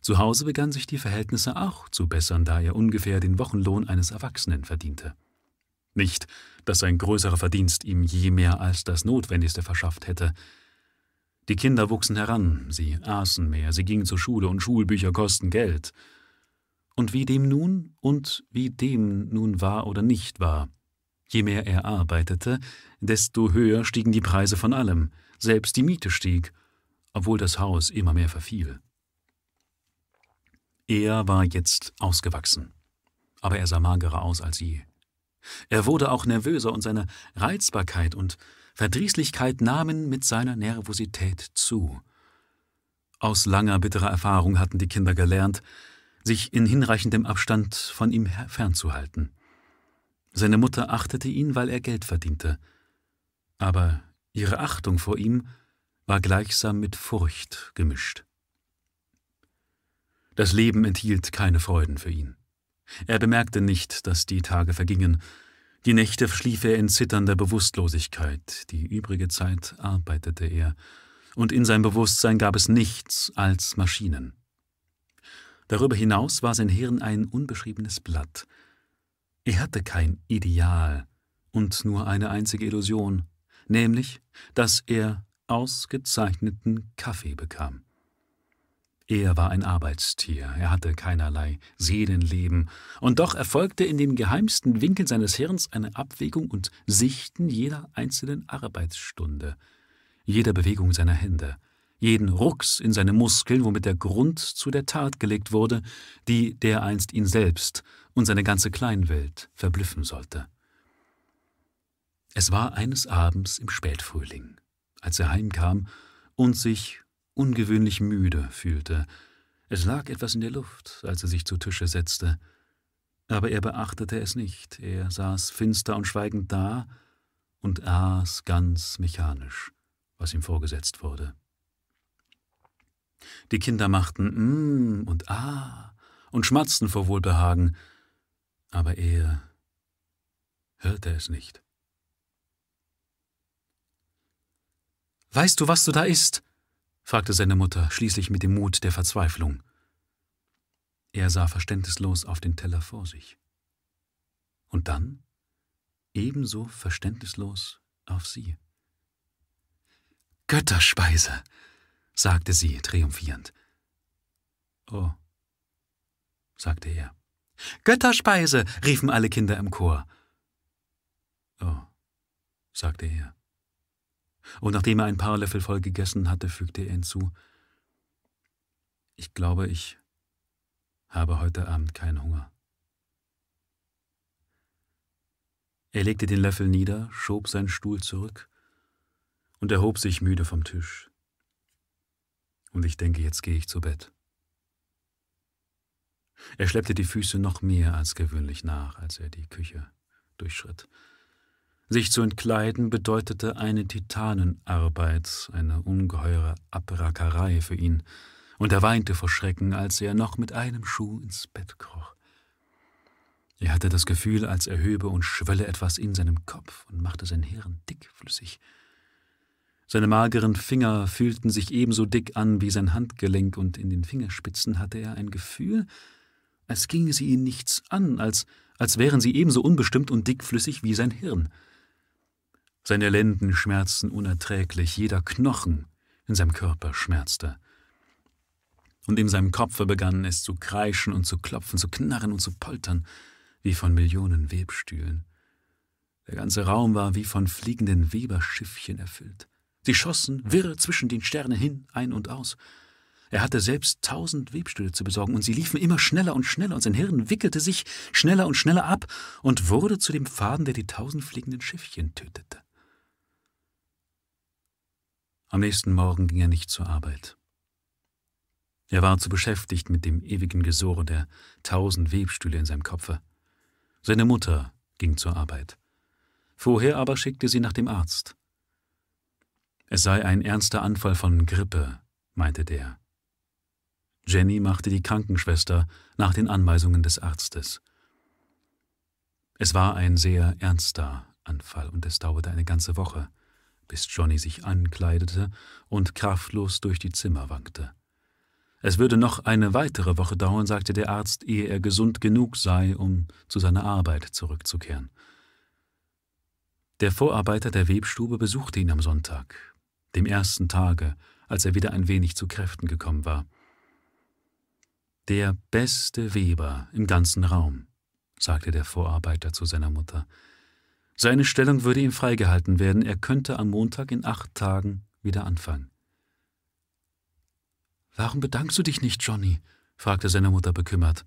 Zu Hause begannen sich die Verhältnisse auch zu bessern, da er ungefähr den Wochenlohn eines Erwachsenen verdiente. Nicht, dass ein größerer Verdienst ihm je mehr als das Notwendigste verschafft hätte. Die Kinder wuchsen heran, sie aßen mehr, sie gingen zur Schule und Schulbücher kosten Geld. Und wie dem nun und wie dem nun war oder nicht war, Je mehr er arbeitete, desto höher stiegen die Preise von allem, selbst die Miete stieg, obwohl das Haus immer mehr verfiel. Er war jetzt ausgewachsen, aber er sah magerer aus als je. Er wurde auch nervöser und seine Reizbarkeit und Verdrießlichkeit nahmen mit seiner Nervosität zu. Aus langer bitterer Erfahrung hatten die Kinder gelernt, sich in hinreichendem Abstand von ihm fernzuhalten. Seine Mutter achtete ihn, weil er Geld verdiente. Aber ihre Achtung vor ihm war gleichsam mit Furcht gemischt. Das Leben enthielt keine Freuden für ihn. Er bemerkte nicht, dass die Tage vergingen. Die Nächte schlief er in zitternder Bewusstlosigkeit, die übrige Zeit arbeitete er, und in sein Bewusstsein gab es nichts als Maschinen. Darüber hinaus war sein Hirn ein unbeschriebenes Blatt. Er hatte kein Ideal und nur eine einzige Illusion, nämlich, dass er ausgezeichneten Kaffee bekam. Er war ein Arbeitstier, er hatte keinerlei Seelenleben, und doch erfolgte in den geheimsten Winkeln seines Hirns eine Abwägung und Sichten jeder einzelnen Arbeitsstunde, jeder Bewegung seiner Hände, jeden Rucks in seine Muskeln, womit der Grund zu der Tat gelegt wurde, die dereinst ihn selbst und seine ganze Kleinwelt verblüffen sollte. Es war eines Abends im Spätfrühling, als er heimkam und sich ungewöhnlich müde fühlte. Es lag etwas in der Luft, als er sich zu Tische setzte. Aber er beachtete es nicht. Er saß finster und schweigend da und aß ganz mechanisch, was ihm vorgesetzt wurde. Die Kinder machten mm und ah und schmatzten vor Wohlbehagen, aber er hörte es nicht. Weißt du, was du da isst? fragte seine Mutter schließlich mit dem Mut der Verzweiflung. Er sah verständnislos auf den Teller vor sich. Und dann ebenso verständnislos auf sie. Götterspeise, sagte sie triumphierend. Oh, sagte er. Götterspeise, riefen alle Kinder im Chor. Oh, sagte er und nachdem er ein paar Löffel voll gegessen hatte, fügte er hinzu Ich glaube, ich habe heute Abend keinen Hunger. Er legte den Löffel nieder, schob seinen Stuhl zurück und erhob sich müde vom Tisch. Und ich denke, jetzt gehe ich zu Bett. Er schleppte die Füße noch mehr als gewöhnlich nach, als er die Küche durchschritt. Sich zu entkleiden bedeutete eine Titanenarbeit, eine ungeheure Abrackerei für ihn, und er weinte vor Schrecken, als er noch mit einem Schuh ins Bett kroch. Er hatte das Gefühl, als erhöbe und schwölle etwas in seinem Kopf und machte sein Hirn dickflüssig. Seine mageren Finger fühlten sich ebenso dick an wie sein Handgelenk, und in den Fingerspitzen hatte er ein Gefühl, als ginge sie ihn nichts an, als, als wären sie ebenso unbestimmt und dickflüssig wie sein Hirn. Seine Lenden schmerzten unerträglich, jeder Knochen in seinem Körper schmerzte. Und in seinem Kopfe begann es zu kreischen und zu klopfen, zu knarren und zu poltern, wie von Millionen Webstühlen. Der ganze Raum war wie von fliegenden Weberschiffchen erfüllt. Sie schossen wirr zwischen den Sternen hin, ein und aus. Er hatte selbst tausend Webstühle zu besorgen, und sie liefen immer schneller und schneller, und sein Hirn wickelte sich schneller und schneller ab und wurde zu dem Faden, der die tausend fliegenden Schiffchen tötete. Am nächsten Morgen ging er nicht zur Arbeit. Er war zu beschäftigt mit dem ewigen Gesurre der tausend Webstühle in seinem Kopfe. Seine Mutter ging zur Arbeit. Vorher aber schickte sie nach dem Arzt. Es sei ein ernster Anfall von Grippe, meinte der. Jenny machte die Krankenschwester nach den Anweisungen des Arztes. Es war ein sehr ernster Anfall und es dauerte eine ganze Woche bis Johnny sich ankleidete und kraftlos durch die Zimmer wankte. Es würde noch eine weitere Woche dauern, sagte der Arzt, ehe er gesund genug sei, um zu seiner Arbeit zurückzukehren. Der Vorarbeiter der Webstube besuchte ihn am Sonntag, dem ersten Tage, als er wieder ein wenig zu Kräften gekommen war. Der beste Weber im ganzen Raum, sagte der Vorarbeiter zu seiner Mutter. Seine Stellung würde ihm freigehalten werden, er könnte am Montag in acht Tagen wieder anfangen. Warum bedankst du dich nicht, Johnny? fragte seine Mutter bekümmert.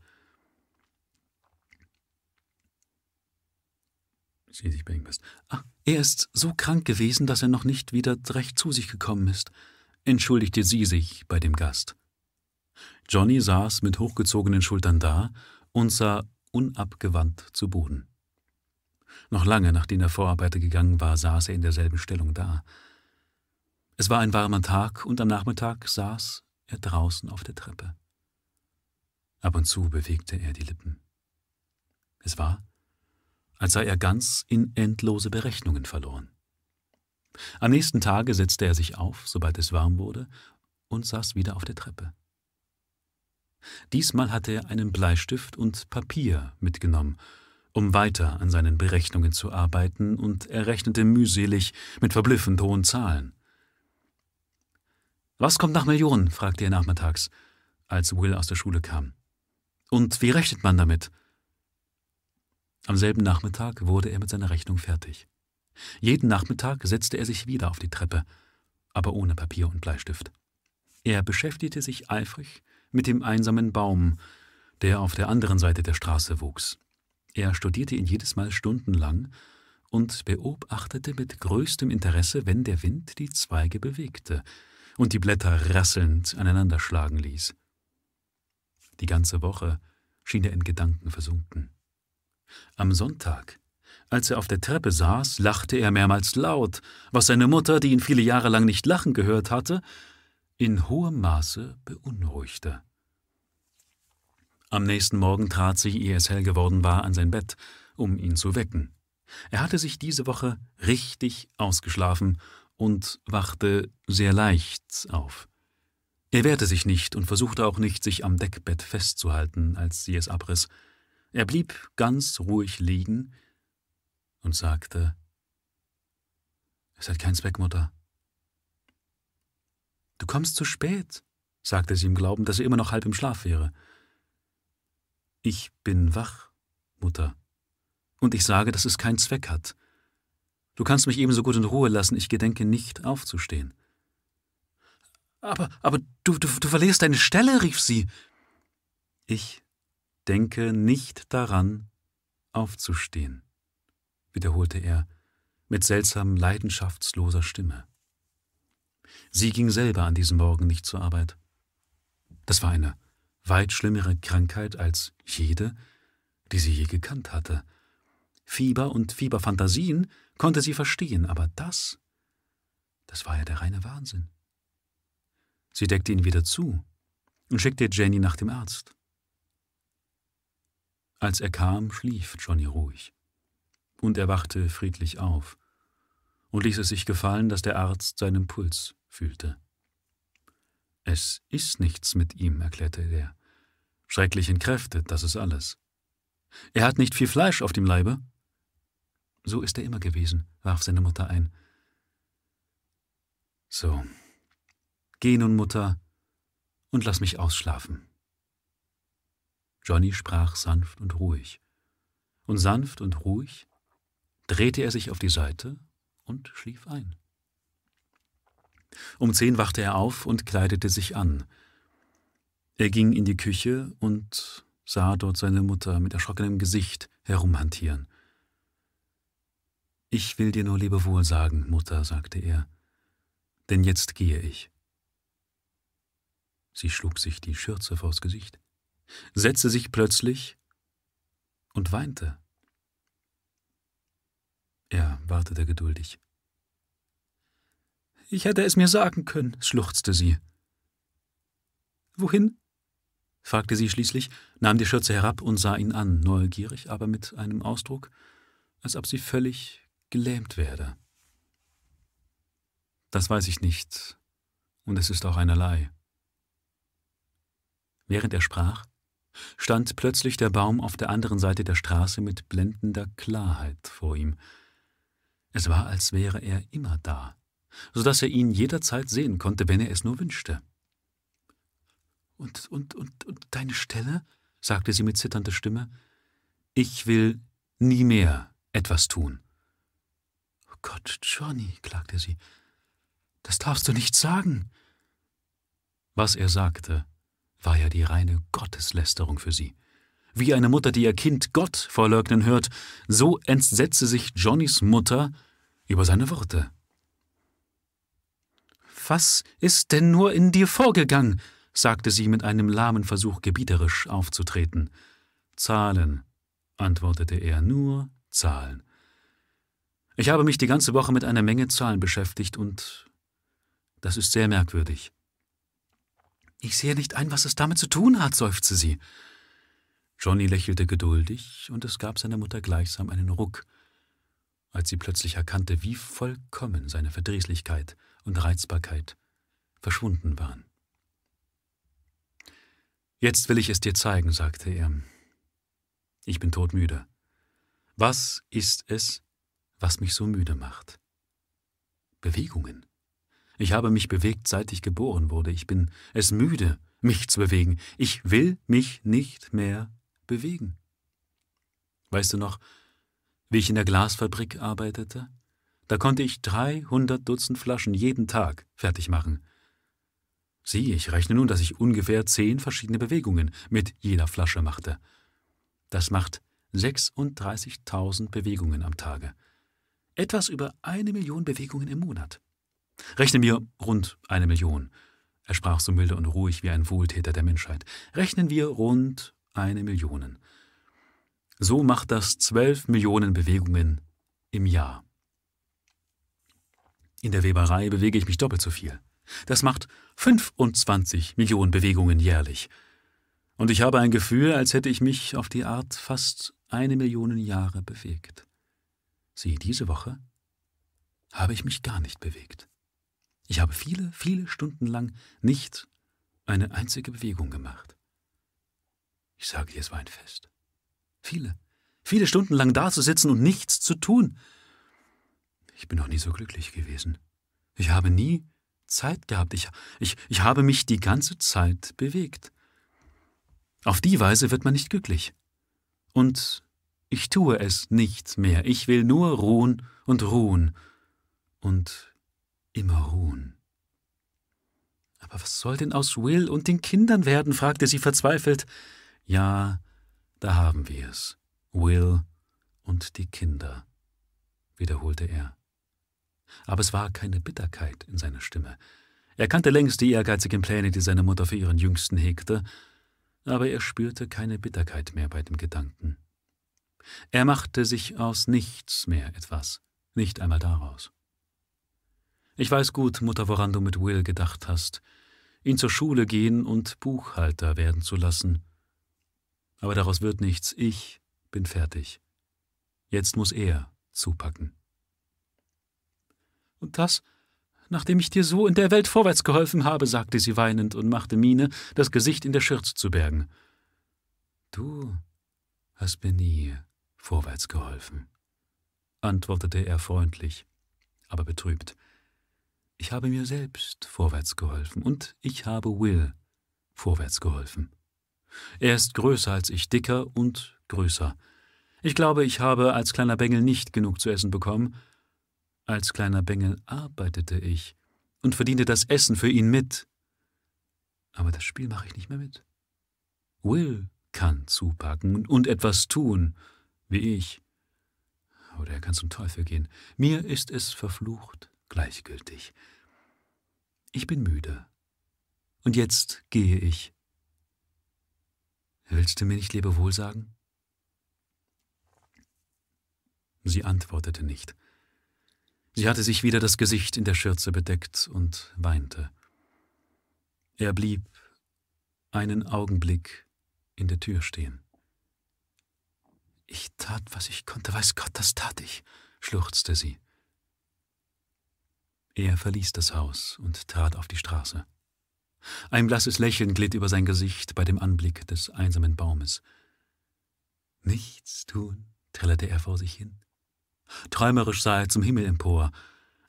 Sie sich bei ihm ist. Ach, er ist so krank gewesen, dass er noch nicht wieder recht zu sich gekommen ist, entschuldigte sie sich bei dem Gast. Johnny saß mit hochgezogenen Schultern da und sah unabgewandt zu Boden. Noch lange nachdem der Vorarbeiter gegangen war, saß er in derselben Stellung da. Es war ein warmer Tag und am Nachmittag saß er draußen auf der Treppe. Ab und zu bewegte er die Lippen. Es war, als sei er ganz in endlose Berechnungen verloren. Am nächsten Tage setzte er sich auf, sobald es warm wurde, und saß wieder auf der Treppe. Diesmal hatte er einen Bleistift und Papier mitgenommen, um weiter an seinen Berechnungen zu arbeiten, und er rechnete mühselig mit verblüffend hohen Zahlen. Was kommt nach Millionen? fragte er nachmittags, als Will aus der Schule kam. Und wie rechnet man damit? Am selben Nachmittag wurde er mit seiner Rechnung fertig. Jeden Nachmittag setzte er sich wieder auf die Treppe, aber ohne Papier und Bleistift. Er beschäftigte sich eifrig mit dem einsamen Baum, der auf der anderen Seite der Straße wuchs. Er studierte ihn jedes Mal stundenlang und beobachtete mit größtem Interesse, wenn der Wind die Zweige bewegte und die Blätter rasselnd aneinanderschlagen ließ. Die ganze Woche schien er in Gedanken versunken. Am Sonntag, als er auf der Treppe saß, lachte er mehrmals laut, was seine Mutter, die ihn viele Jahre lang nicht lachen gehört hatte, in hohem Maße beunruhigte. Am nächsten Morgen trat sie, ehe es hell geworden war, an sein Bett, um ihn zu wecken. Er hatte sich diese Woche richtig ausgeschlafen und wachte sehr leicht auf. Er wehrte sich nicht und versuchte auch nicht, sich am Deckbett festzuhalten, als sie es abriss. Er blieb ganz ruhig liegen und sagte Es hat keinen Zweck, Mutter. Du kommst zu spät, sagte sie im Glauben, dass er immer noch halb im Schlaf wäre. Ich bin wach, Mutter, und ich sage, dass es keinen Zweck hat. Du kannst mich ebenso gut in Ruhe lassen, ich gedenke nicht aufzustehen. Aber, aber du, du, du verlierst deine Stelle, rief sie. Ich denke nicht daran, aufzustehen, wiederholte er mit seltsam leidenschaftsloser Stimme. Sie ging selber an diesem Morgen nicht zur Arbeit. Das war eine weit schlimmere Krankheit als jede, die sie je gekannt hatte. Fieber und Fieberfantasien konnte sie verstehen, aber das, das war ja der reine Wahnsinn. Sie deckte ihn wieder zu und schickte Jenny nach dem Arzt. Als er kam, schlief Johnny ruhig. Und er wachte friedlich auf und ließ es sich gefallen, dass der Arzt seinen Puls fühlte. Es ist nichts mit ihm, erklärte er. Schrecklich entkräftet, das ist alles. Er hat nicht viel Fleisch auf dem Leibe. So ist er immer gewesen, warf seine Mutter ein. So. Geh nun, Mutter, und lass mich ausschlafen. Johnny sprach sanft und ruhig. Und sanft und ruhig drehte er sich auf die Seite und schlief ein. Um zehn wachte er auf und kleidete sich an. Er ging in die Küche und sah dort seine Mutter mit erschrockenem Gesicht herumhantieren. Ich will dir nur Lebewohl sagen, Mutter, sagte er, denn jetzt gehe ich. Sie schlug sich die Schürze vors Gesicht, setzte sich plötzlich und weinte. Er wartete geduldig. Ich hätte es mir sagen können, schluchzte sie. Wohin? Fragte sie schließlich, nahm die Schürze herab und sah ihn an, neugierig, aber mit einem Ausdruck, als ob sie völlig gelähmt werde. Das weiß ich nicht, und es ist auch einerlei. Während er sprach, stand plötzlich der Baum auf der anderen Seite der Straße mit blendender Klarheit vor ihm. Es war, als wäre er immer da so dass er ihn jederzeit sehen konnte, wenn er es nur wünschte. Und, und, und, und deine Stelle? sagte sie mit zitternder Stimme. Ich will nie mehr etwas tun, Gott, Johnny, klagte sie, das darfst du nicht sagen. Was er sagte, war ja die reine Gotteslästerung für sie. Wie eine Mutter, die ihr Kind Gott verleugnen hört, so entsetzte sich Johnnys Mutter über seine Worte. Was ist denn nur in dir vorgegangen? Sagte sie mit einem lahmen Versuch, gebieterisch aufzutreten. Zahlen, antwortete er, nur Zahlen. Ich habe mich die ganze Woche mit einer Menge Zahlen beschäftigt und das ist sehr merkwürdig. Ich sehe nicht ein, was es damit zu tun hat, seufzte sie. Johnny lächelte geduldig, und es gab seiner Mutter gleichsam einen Ruck, als sie plötzlich erkannte, wie vollkommen seine Verdrießlichkeit und Reizbarkeit verschwunden waren. Jetzt will ich es dir zeigen, sagte er. Ich bin todmüde. Was ist es, was mich so müde macht? Bewegungen. Ich habe mich bewegt, seit ich geboren wurde. Ich bin es müde, mich zu bewegen. Ich will mich nicht mehr bewegen. Weißt du noch, wie ich in der Glasfabrik arbeitete? Da konnte ich 300 Dutzend Flaschen jeden Tag fertig machen. Sieh, ich rechne nun, dass ich ungefähr zehn verschiedene Bewegungen mit jeder Flasche machte. Das macht 36.000 Bewegungen am Tage. Etwas über eine Million Bewegungen im Monat. Rechnen wir rund eine Million. Er sprach so milde und ruhig wie ein Wohltäter der Menschheit. Rechnen wir rund eine Million. So macht das zwölf Millionen Bewegungen im Jahr. In der Weberei bewege ich mich doppelt so viel. Das macht 25 Millionen Bewegungen jährlich. Und ich habe ein Gefühl, als hätte ich mich auf die Art fast eine Million Jahre bewegt. Sieh, diese Woche habe ich mich gar nicht bewegt. Ich habe viele, viele Stunden lang nicht eine einzige Bewegung gemacht. Ich sage dir, es war ein Fest. Viele, viele Stunden lang dazusitzen und nichts zu tun. Ich bin noch nie so glücklich gewesen. Ich habe nie Zeit gehabt. Ich, ich, ich habe mich die ganze Zeit bewegt. Auf die Weise wird man nicht glücklich. Und ich tue es nicht mehr. Ich will nur ruhen und ruhen und immer ruhen. Aber was soll denn aus Will und den Kindern werden? fragte sie verzweifelt. Ja, da haben wir es. Will und die Kinder, wiederholte er. Aber es war keine Bitterkeit in seiner Stimme. Er kannte längst die ehrgeizigen Pläne, die seine Mutter für ihren Jüngsten hegte, aber er spürte keine Bitterkeit mehr bei dem Gedanken. Er machte sich aus nichts mehr etwas, nicht einmal daraus. Ich weiß gut, Mutter, woran du mit Will gedacht hast, ihn zur Schule gehen und Buchhalter werden zu lassen, aber daraus wird nichts. Ich bin fertig. Jetzt muss er zupacken. Und das, nachdem ich dir so in der Welt vorwärts geholfen habe, sagte sie weinend und machte Miene, das Gesicht in der Schürze zu bergen. Du hast mir nie vorwärts geholfen, antwortete er freundlich, aber betrübt. Ich habe mir selbst vorwärts geholfen und ich habe Will vorwärts geholfen. Er ist größer als ich, dicker und größer. Ich glaube, ich habe als kleiner Bengel nicht genug zu essen bekommen. Als kleiner Bengel arbeitete ich und verdiente das Essen für ihn mit. Aber das Spiel mache ich nicht mehr mit. Will kann zupacken und etwas tun, wie ich. Oder er kann zum Teufel gehen. Mir ist es verflucht gleichgültig. Ich bin müde. Und jetzt gehe ich. Willst du mir nicht Lebewohl sagen? Sie antwortete nicht. Sie hatte sich wieder das Gesicht in der Schürze bedeckt und weinte. Er blieb einen Augenblick in der Tür stehen. Ich tat, was ich konnte, weiß Gott, das tat ich, schluchzte sie. Er verließ das Haus und trat auf die Straße. Ein blasses Lächeln glitt über sein Gesicht bei dem Anblick des einsamen Baumes. Nichts tun, trällerte er vor sich hin. Träumerisch sah er zum Himmel empor,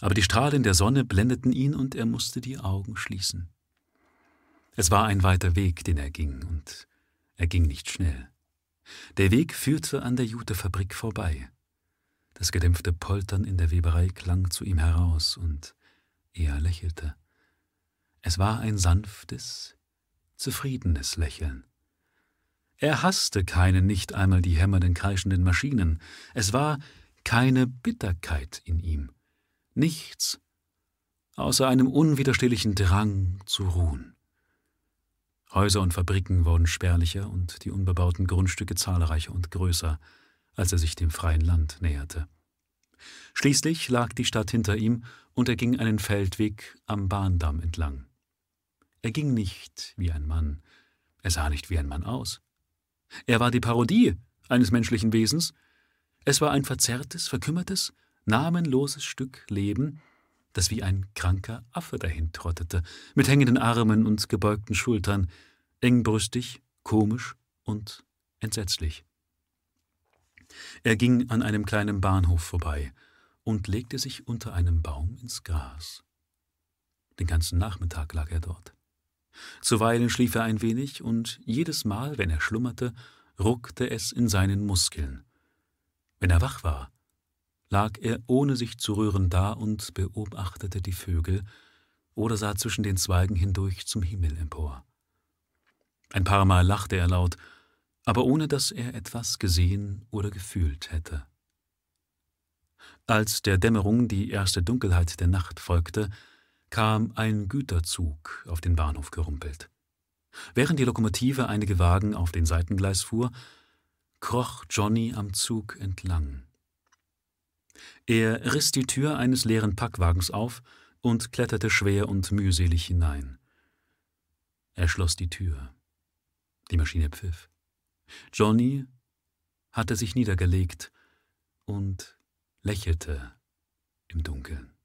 aber die Strahlen der Sonne blendeten ihn und er musste die Augen schließen. Es war ein weiter Weg, den er ging, und er ging nicht schnell. Der Weg führte an der Jutefabrik vorbei. Das gedämpfte Poltern in der Weberei klang zu ihm heraus, und er lächelte. Es war ein sanftes, zufriedenes Lächeln. Er hasste keine, nicht einmal die hämmernden, kreischenden Maschinen. Es war keine Bitterkeit in ihm. Nichts außer einem unwiderstehlichen Drang zu ruhen. Häuser und Fabriken wurden spärlicher und die unbebauten Grundstücke zahlreicher und größer, als er sich dem freien Land näherte. Schließlich lag die Stadt hinter ihm und er ging einen Feldweg am Bahndamm entlang. Er ging nicht wie ein Mann, er sah nicht wie ein Mann aus. Er war die Parodie eines menschlichen Wesens. Es war ein verzerrtes, verkümmertes, namenloses Stück Leben, das wie ein kranker Affe dahintrottete, mit hängenden Armen und gebeugten Schultern, engbrüstig, komisch und entsetzlich. Er ging an einem kleinen Bahnhof vorbei und legte sich unter einem Baum ins Gras. Den ganzen Nachmittag lag er dort. Zuweilen schlief er ein wenig, und jedes Mal, wenn er schlummerte, ruckte es in seinen Muskeln. Wenn er wach war, lag er ohne sich zu rühren da und beobachtete die Vögel oder sah zwischen den Zweigen hindurch zum Himmel empor. Ein paar Mal lachte er laut, aber ohne dass er etwas gesehen oder gefühlt hätte. Als der Dämmerung die erste Dunkelheit der Nacht folgte, kam ein Güterzug auf den Bahnhof gerumpelt. Während die Lokomotive einige Wagen auf den Seitengleis fuhr, kroch Johnny am Zug entlang. Er riss die Tür eines leeren Packwagens auf und kletterte schwer und mühselig hinein. Er schloss die Tür. Die Maschine pfiff. Johnny hatte sich niedergelegt und lächelte im Dunkeln.